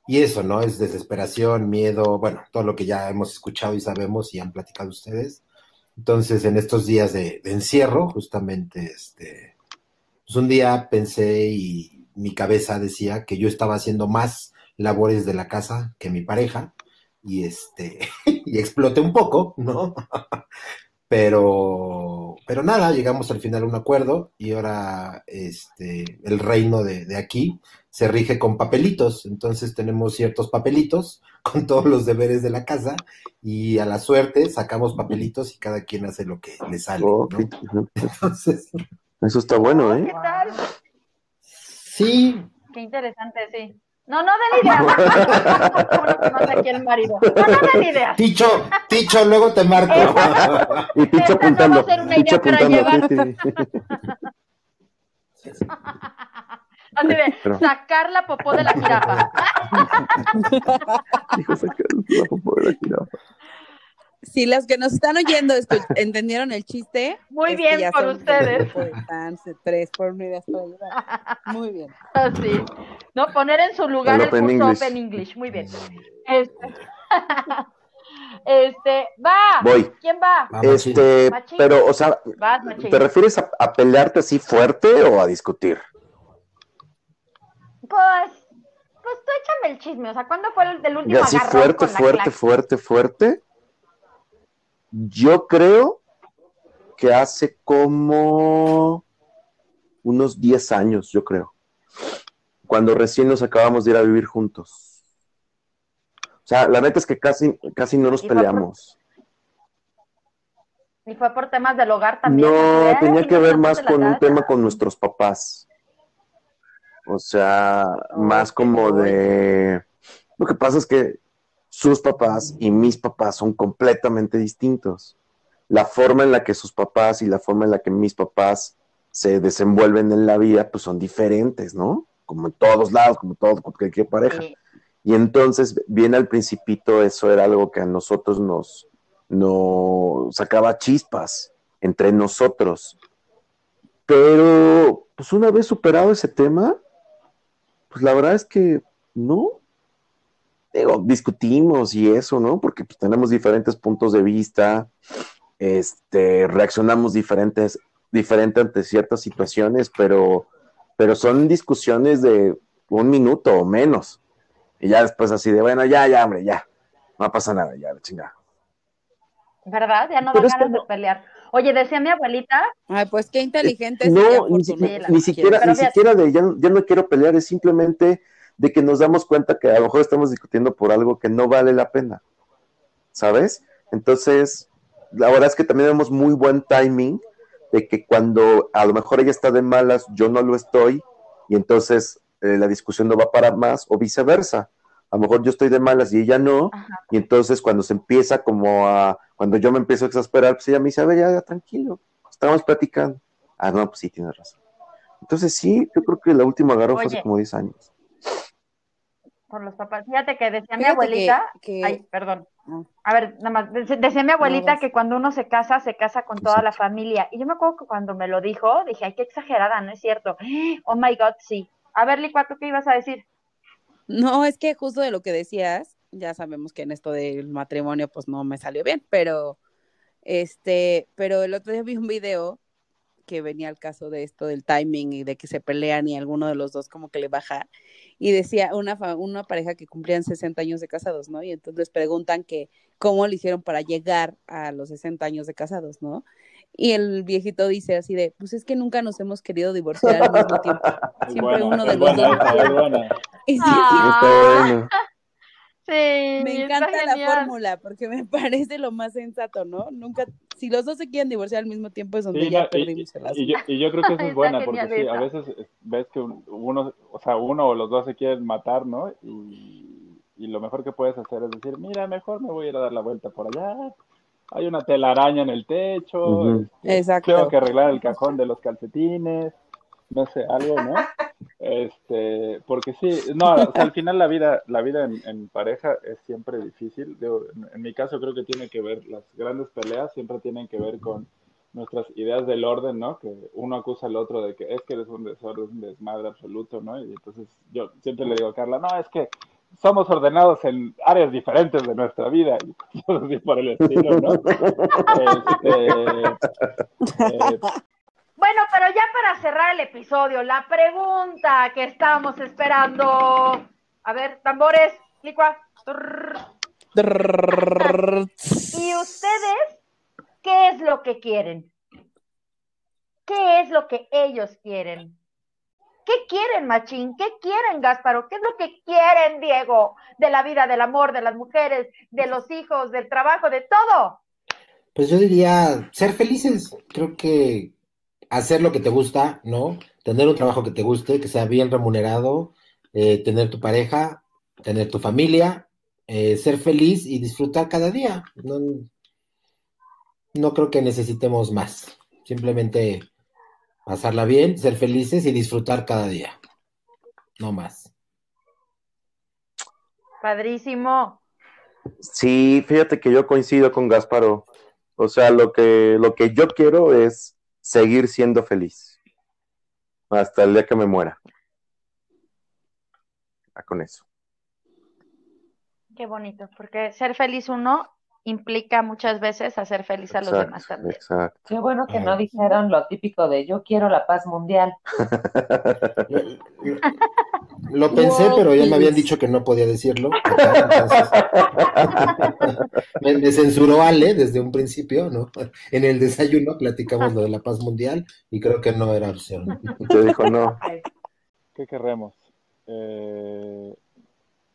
Speaker 2: y eso, ¿no? Es desesperación, miedo, bueno, todo lo que ya hemos escuchado y sabemos y han platicado ustedes. Entonces, en estos días de, encierro, justamente, este, pues un día pensé y mi cabeza decía que yo estaba haciendo más labores de la casa que mi pareja y este, y exploté un poco, ¿no? pero, pero nada, llegamos al final a un acuerdo y ahora este, el reino de, de, aquí se rige con papelitos, entonces tenemos ciertos papelitos con todos los deberes de la casa y a la suerte sacamos papelitos y cada quien hace lo que le sale, ¿no?
Speaker 7: Entonces... Eso está bueno, ¿eh?
Speaker 4: ¿Qué tal?
Speaker 2: Sí.
Speaker 4: Qué interesante, sí. No, no den ideas. Aquí el marido. No, no den ideas.
Speaker 2: Ticho, Ticho, luego te marco.
Speaker 1: Y
Speaker 4: Esta no a
Speaker 1: apuntando.
Speaker 4: una idea para
Speaker 1: apuntando.
Speaker 4: llevar.
Speaker 1: sí, sí.
Speaker 4: Así de
Speaker 1: Pero-
Speaker 4: sacar la popó de la jirafa.
Speaker 1: Dijo, saca la popó de la jirafa.
Speaker 6: Si los que nos están oyendo entendieron el chiste.
Speaker 4: Muy bien por
Speaker 6: son
Speaker 4: ustedes.
Speaker 6: de tres por llevar. Muy bien.
Speaker 4: Así. No, poner en su lugar
Speaker 1: El
Speaker 4: el, curso
Speaker 1: English.
Speaker 4: Open English. Muy bien. Este, este, va.
Speaker 1: Voy.
Speaker 4: ¿Quién va?
Speaker 1: Este,
Speaker 4: Machín.
Speaker 1: pero, o sea,
Speaker 4: Vas.
Speaker 1: ¿te refieres a, a pelearte así fuerte o a discutir?
Speaker 4: Pues, pues tú échame el chisme. O sea, ¿cuándo fue el del
Speaker 1: Y
Speaker 4: último
Speaker 1: así
Speaker 4: agarrón
Speaker 1: fuerte,
Speaker 4: con la
Speaker 1: fuerte, fuerte, fuerte. Yo creo que hace como unos 10 años, yo creo. Cuando recién nos acabamos de ir a vivir juntos. O sea, la neta es que casi, casi no nos
Speaker 4: ¿Y fue por-
Speaker 1: peleamos.
Speaker 4: Y fue por temas del hogar también.
Speaker 1: No, tenía
Speaker 4: "Ay,
Speaker 1: que ver más con un
Speaker 4: das".
Speaker 1: tema con nuestros papás. O sea, más como de... Lo que pasa es que sus papás y mis papás son completamente distintos. La forma en la que sus papás y la forma en la que mis papás se desenvuelven en la vida, pues son diferentes, ¿no? Como en todos lados, como todo, cualquier pareja.
Speaker 4: Sí.
Speaker 1: Y entonces, bien al principito, eso era algo que a nosotros nos, nos sacaba chispas entre nosotros. Pero, pues una vez superado ese tema, pues la verdad es que no. Digo, discutimos y eso, ¿no? Porque pues, tenemos diferentes puntos de vista, este, reaccionamos diferentes, diferente ante ciertas situaciones, pero, pero son discusiones de un minuto o menos. Y ya después así de, bueno, ya, ya, hombre, ya. No pasa nada, ya, la chingada.
Speaker 4: ¿Verdad? Ya no
Speaker 1: que
Speaker 4: ganas
Speaker 1: no-
Speaker 4: de pelear. Oye, decía mi abuelita,
Speaker 6: Ay, pues qué inteligente
Speaker 1: No, ni,
Speaker 4: la
Speaker 1: ni siquiera, ni siquiera de ya, no- ya no quiero pelear, es simplemente de que nos damos cuenta que a lo mejor estamos discutiendo por algo que no vale la pena. ¿Sabes? Entonces, la verdad es que también tenemos muy buen timing de que cuando a lo mejor ella está de malas, yo no lo estoy, y entonces eh, la discusión no va para más, o viceversa. A lo mejor yo estoy de malas y ella no,
Speaker 4: Ajá.
Speaker 1: y entonces cuando se empieza como a, cuando yo me empiezo a exasperar, pues ella me dice, a ver, ya, ya, tranquilo, estamos platicando. Ah, no, pues sí, tienes razón. Entonces sí, yo creo que la última agarró fue hace como 10 años.
Speaker 4: Con los papás, fíjate que decía mi abuelita,
Speaker 6: que- que-
Speaker 4: ay, perdón.
Speaker 6: Ah.
Speaker 4: A ver, nada más, dec- decía mi abuelita que cuando uno se casa, se casa con toda la familia. Y yo me acuerdo que cuando me lo dijo, dije, ay, qué exagerada, ¿no es cierto? Oh my God, sí. A ver, Licua, ¿tú qué ibas a decir?
Speaker 6: No, es que justo de lo que decías, ya sabemos que en esto del matrimonio pues no me salió bien, pero este, pero el otro día vi un video que venía al caso de esto del timing y de que se pelean y alguno de los dos como que le baja y decía una una pareja que cumplían 60 años de casados, ¿no? Y entonces les preguntan que cómo le hicieron para llegar a los 60 años de casados, ¿no? Y el viejito dice así de, pues es que nunca nos hemos querido divorciar al mismo tiempo. Siempre
Speaker 3: buena,
Speaker 6: uno de los dos. sí,
Speaker 4: Ah.
Speaker 6: Me encanta la fórmula porque me parece lo más sensato, ¿no? Nunca, si los dos se quieren divorciar al mismo tiempo es donde
Speaker 3: Sí,
Speaker 6: ya
Speaker 3: no, y,
Speaker 6: perdimos el
Speaker 3: y
Speaker 6: asunto.
Speaker 3: yo, y yo creo que eso es buena, porque sí, a veces eh, ves que un- uno, o sea, uno o los dos se quieren matar, ¿no? Y, y lo mejor que puedes hacer es decir, mira, mejor me voy a ir a dar la vuelta por allá. Hay una telaraña en el techo, este,
Speaker 6: Exacto.
Speaker 3: tengo que arreglar el cajón de los calcetines, no sé, algo, ¿no? Este, porque sí, no, o sea, al final la vida, la vida en, en pareja es siempre difícil. En mi caso creo que tiene que ver, las grandes peleas siempre tienen que ver con nuestras ideas del orden, ¿no? Que uno acusa al otro de que es que eres un desorden, un desmadre absoluto, ¿no? Y entonces yo siempre le digo a Carla, no, es que somos ordenados en áreas diferentes de nuestra vida y cosas así por el estilo, ¿no? Este, eh,
Speaker 4: Bueno, pero ya para cerrar el episodio, la pregunta que estábamos esperando. A ver, tambores, Licua. ¿Y ustedes qué es lo que quieren? ¿Qué es lo que ellos quieren? ¿Qué quieren, Machín? ¿Qué quieren, Gásparo? ¿Qué es lo que quieren, Diego? De la vida, del amor, de las mujeres, de los hijos, del trabajo, de todo.
Speaker 2: Pues yo diría ser felices. Creo que hacer lo que te gusta, ¿no? Tener un trabajo que te guste, que sea bien remunerado eh, tener tu pareja, tener tu familia, eh, ser feliz y disfrutar cada día. No, no creo que necesitemos más. Simplemente pasarla bien, ser felices y disfrutar cada día. No más.
Speaker 4: Padrísimo.
Speaker 7: Sí, fíjate que yo coincido con Gasparo. O sea, lo que, lo que yo quiero es seguir siendo feliz hasta el día que me muera. Con eso.
Speaker 4: Qué bonito, porque ser feliz uno implica muchas veces hacer feliz a los
Speaker 7: Exacto,
Speaker 4: demás también.
Speaker 7: Exacto.
Speaker 5: Qué bueno que no dijeron lo típico de yo quiero la paz mundial.
Speaker 2: Lo pensé,
Speaker 6: World
Speaker 2: pero ya me habían dicho que no podía decirlo. entonces- me, me censuró Ale desde un principio, ¿no? En el desayuno platicamos lo de la paz mundial y creo que no era opción.
Speaker 7: Te dijo no.
Speaker 3: ¿Qué querremos? Eh,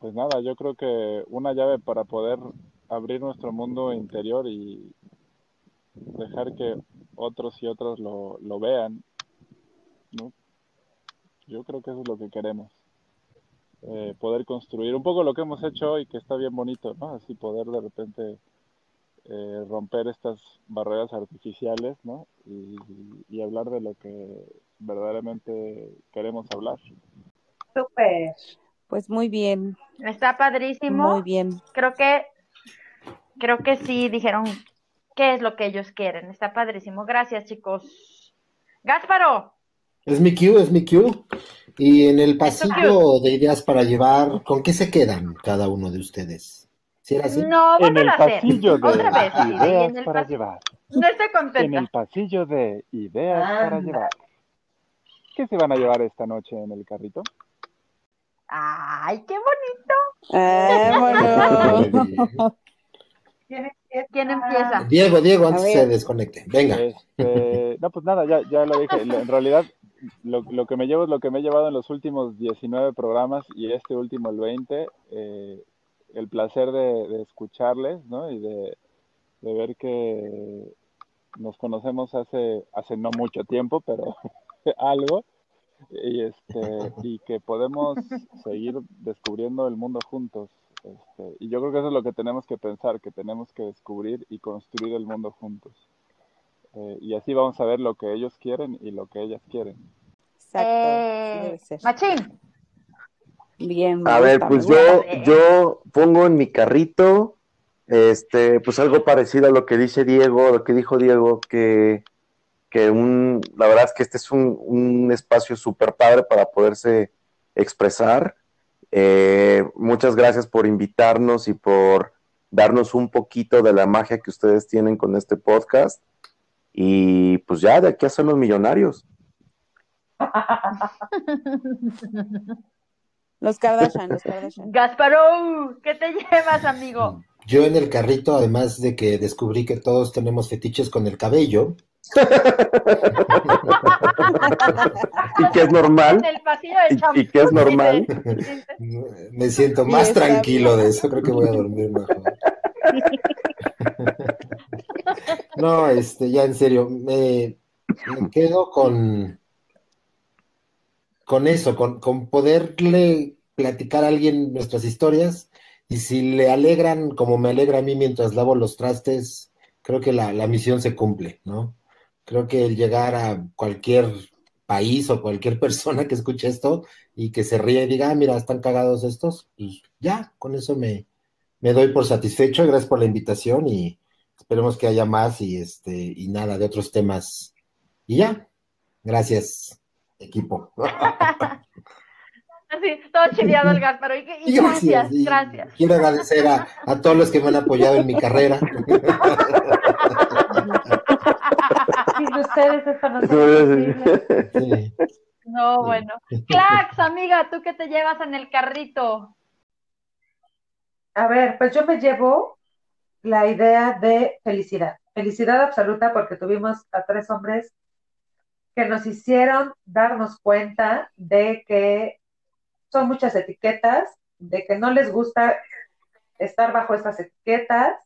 Speaker 3: pues nada, yo creo que una llave para poder abrir nuestro mundo interior y dejar que otros y otras lo, lo vean, ¿no? Yo creo que eso es lo que queremos. Eh, poder construir un poco lo que hemos hecho hoy, que está bien bonito, ¿no? Así poder de repente eh, romper estas barreras artificiales, ¿no? Y, y hablar de lo que verdaderamente queremos hablar.
Speaker 5: Súper.
Speaker 6: Pues muy bien,
Speaker 4: Está padrísimo.
Speaker 6: muy bien.
Speaker 4: Creo que, creo que sí dijeron qué es lo que ellos quieren. Está padrísimo. Gracias, chicos. Gásparo,
Speaker 2: Es mi cue, es mi cue. Y en el pasillo de ideas para llevar, ¿con qué se quedan cada uno de ustedes? ¿Si era así?
Speaker 4: no,
Speaker 3: En el
Speaker 4: a hacer.
Speaker 3: pasillo de
Speaker 4: Otra vez.
Speaker 3: ideas
Speaker 4: en
Speaker 3: para llevar.
Speaker 4: No estoy
Speaker 3: En
Speaker 4: contenta.
Speaker 3: el pasillo de ideas para
Speaker 5: Anda.
Speaker 3: llevar. ¿Qué se van a llevar esta noche en el carrito?
Speaker 4: Ay, qué bonito.
Speaker 6: Ah, bueno.
Speaker 5: ¿Quién empieza?
Speaker 2: Diego, Diego, antes se desconecte. Venga.
Speaker 3: Este, no, pues nada, ya, ya lo dije. En realidad, lo, lo que me llevo es lo que me he llevado en los últimos 19 programas y este último, el 20. eh, el placer de, de escucharles, ¿no? Y de, de ver que nos conocemos hace, hace no mucho tiempo, pero algo. Y, este, y que podemos seguir descubriendo el mundo juntos. Este, y yo creo que eso es lo que tenemos que pensar, que tenemos que descubrir y construir el mundo juntos. Eh, y así vamos a ver lo que ellos quieren y lo que ellas quieren.
Speaker 6: Exacto,
Speaker 4: Eh,
Speaker 6: así debe ser.
Speaker 4: Machín.
Speaker 6: Bien,
Speaker 7: A ver, pues yo, yo pongo en mi carrito, este, pues algo parecido a lo que dice Diego, lo que dijo Diego, que, que un, la verdad es que este es un, un espacio súper padre para poderse expresar. Eh, muchas gracias por invitarnos y por darnos un poquito de la magia que ustedes tienen con este podcast. Y pues ya, de aquí a ser los millonarios.
Speaker 6: Los Kardashian, los Kardashian.
Speaker 4: Gasparó, ¿qué te llevas, amigo?
Speaker 2: Yo en el carrito, además de que descubrí que todos tenemos fetiches con el cabello,
Speaker 7: Y que es normal.
Speaker 4: En el pasillo de
Speaker 7: Y-
Speaker 4: champú.
Speaker 7: y que es normal.
Speaker 4: dice.
Speaker 2: me siento más tranquilo de eso, creo que voy a dormir mejor. No, este, ya en serio, me, me quedo con, con eso, con, con poderle platicar a alguien nuestras historias y si le alegran como me alegra a mí mientras lavo los trastes, creo que la, la misión se cumple, ¿no? Creo que el llegar a cualquier país o cualquier persona que escuche esto y que se ríe y diga, ah, mira, están cagados estos, pues ya, con eso me, me doy por satisfecho. Gracias por la invitación y esperemos que haya más y este y nada de otros temas. Y ya, gracias, equipo.
Speaker 4: Así, todo chileado el Gasparo. Y, y gracias,
Speaker 2: y
Speaker 4: gracias.
Speaker 2: Quiero agradecer a, a todos los que me han apoyado en mi carrera.
Speaker 5: ustedes esto no sería posible.
Speaker 2: Sí.
Speaker 4: No, bueno. Clax, amiga, ¿tú qué te llevas en el carrito?
Speaker 5: A ver, pues yo me llevo la idea de felicidad. Felicidad absoluta porque tuvimos a tres hombres que nos hicieron darnos cuenta de que son muchas etiquetas, de que no les gusta estar bajo esas etiquetas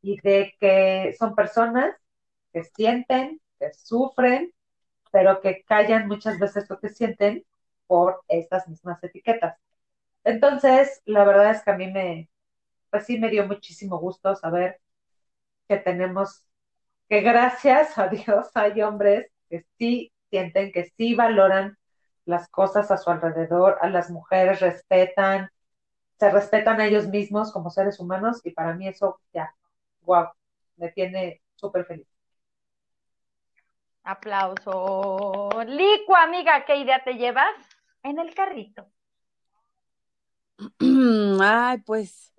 Speaker 5: y de que son personas que sienten, sufren, pero que callan muchas veces lo que sienten por estas mismas etiquetas. Entonces, la verdad es que a mí me, pues sí me dio muchísimo gusto saber que tenemos, que gracias a Dios hay hombres que sí sienten, que sí valoran las cosas a su alrededor, a las mujeres respetan, se respetan a ellos mismos como seres humanos y para mí eso ya, wow, me tiene súper feliz.
Speaker 4: Aplauso. Licua, amiga, ¿qué idea te llevas? En el carrito.
Speaker 6: Ay, pues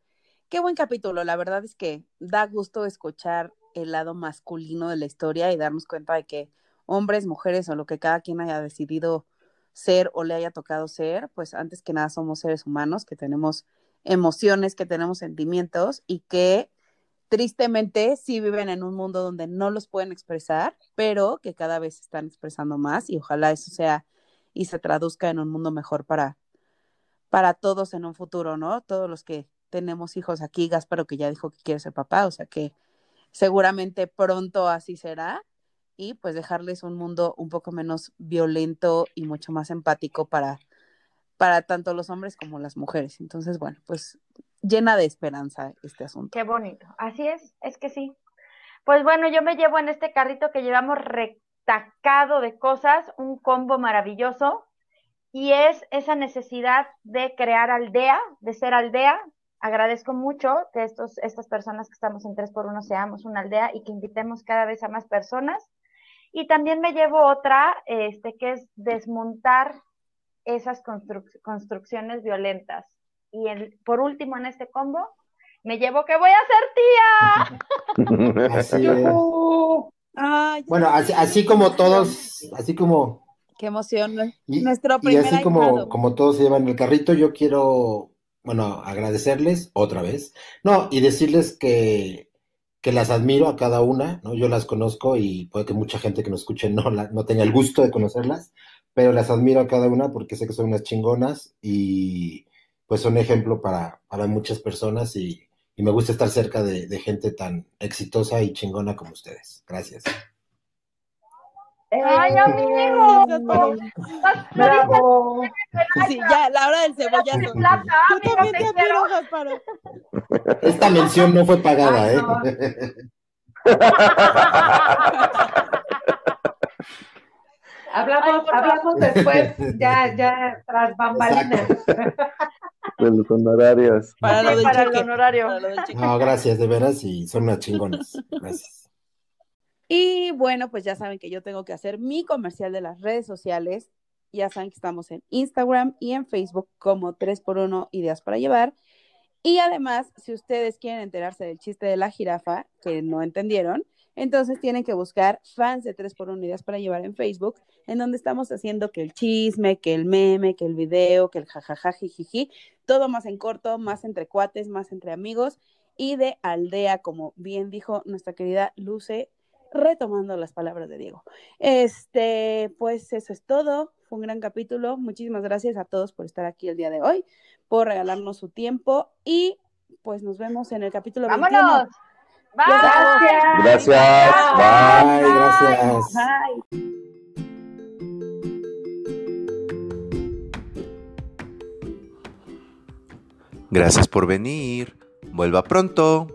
Speaker 6: qué buen capítulo. La verdad es que da gusto escuchar el lado masculino de la historia y darnos cuenta de que hombres, mujeres o lo que cada quien haya decidido ser o le haya tocado ser, pues antes que nada somos seres humanos que tenemos emociones, que tenemos sentimientos y que tristemente sí viven en un mundo donde no los pueden expresar, pero que cada vez están expresando más y ojalá eso sea y se traduzca en un mundo mejor para, para todos en un futuro, ¿no? Todos los que tenemos hijos aquí, Gasparo que ya dijo que quiere ser papá, o sea que seguramente pronto así será y pues dejarles un mundo un poco menos violento y mucho más empático para, para tanto los hombres como las mujeres. Entonces, bueno, pues llena de esperanza este asunto.
Speaker 4: Qué bonito. Así es, es que sí. Pues bueno, yo me llevo en este carrito que llevamos retacado de cosas, un combo maravilloso, y es esa necesidad de crear aldea, de ser aldea. Agradezco mucho que estos, estas personas que estamos en 3x1 seamos una aldea y que invitemos cada vez a más personas. Y también me llevo otra, este, que es desmontar esas construcciones violentas. Y el, por último en este combo, me llevo que voy a ser tía.
Speaker 2: Así es. bueno, así, así, como todos, así como...
Speaker 6: Qué emoción.
Speaker 2: Y, Nuestro primer y así como, como todos se llevan el carrito, yo quiero, bueno, agradecerles otra vez. No, y decirles que, que las admiro a cada una, ¿no? Yo las conozco y puede que mucha gente que nos escuche no, la, no tenga el gusto de conocerlas, pero las admiro a cada una porque sé que son unas chingonas y pues son ejemplo para, para muchas personas y, y, me gusta estar cerca de, de, gente tan exitosa y chingona como ustedes. Gracias.
Speaker 4: ¡Ay, amigo!
Speaker 6: ¡Bravo! Sí, ya, la hora del cebollazo. Tú también te quiero,
Speaker 2: Esta mención no fue pagada,
Speaker 5: Ay,
Speaker 2: ¿eh?
Speaker 5: Hablamos, hablamos después, ya, ya, tras bambalinas.
Speaker 7: De los honorarios.
Speaker 6: Para lo del
Speaker 4: Para el honorario.
Speaker 6: Para lo del.
Speaker 2: No, gracias, de veras, y son unas chingonas. Gracias.
Speaker 6: Y bueno, pues ya saben que yo tengo que hacer mi comercial de las redes sociales. Ya saben que estamos en Instagram y en Facebook como 3x1 Ideas para Llevar. Y además, si ustedes quieren enterarse del chiste de la jirafa, que no entendieron, entonces tienen que buscar fans de 3x1 Ideas para Llevar en Facebook, en donde estamos haciendo que el chisme, que el meme, que el video, que el jajaja, jijiji, todo más en corto, más entre cuates, más entre amigos y de aldea, como bien dijo nuestra querida Luce, retomando las palabras de Diego. Este, pues eso es todo. Fue un gran capítulo. Muchísimas gracias a todos por estar aquí el día de hoy, por regalarnos su tiempo y pues nos vemos en el capítulo
Speaker 4: ¡Vámonos!
Speaker 6: 21.
Speaker 4: ¡Bye!
Speaker 7: Gracias.
Speaker 2: Bye, gracias.
Speaker 6: Bye.
Speaker 8: Gracias por venir. Vuelva pronto.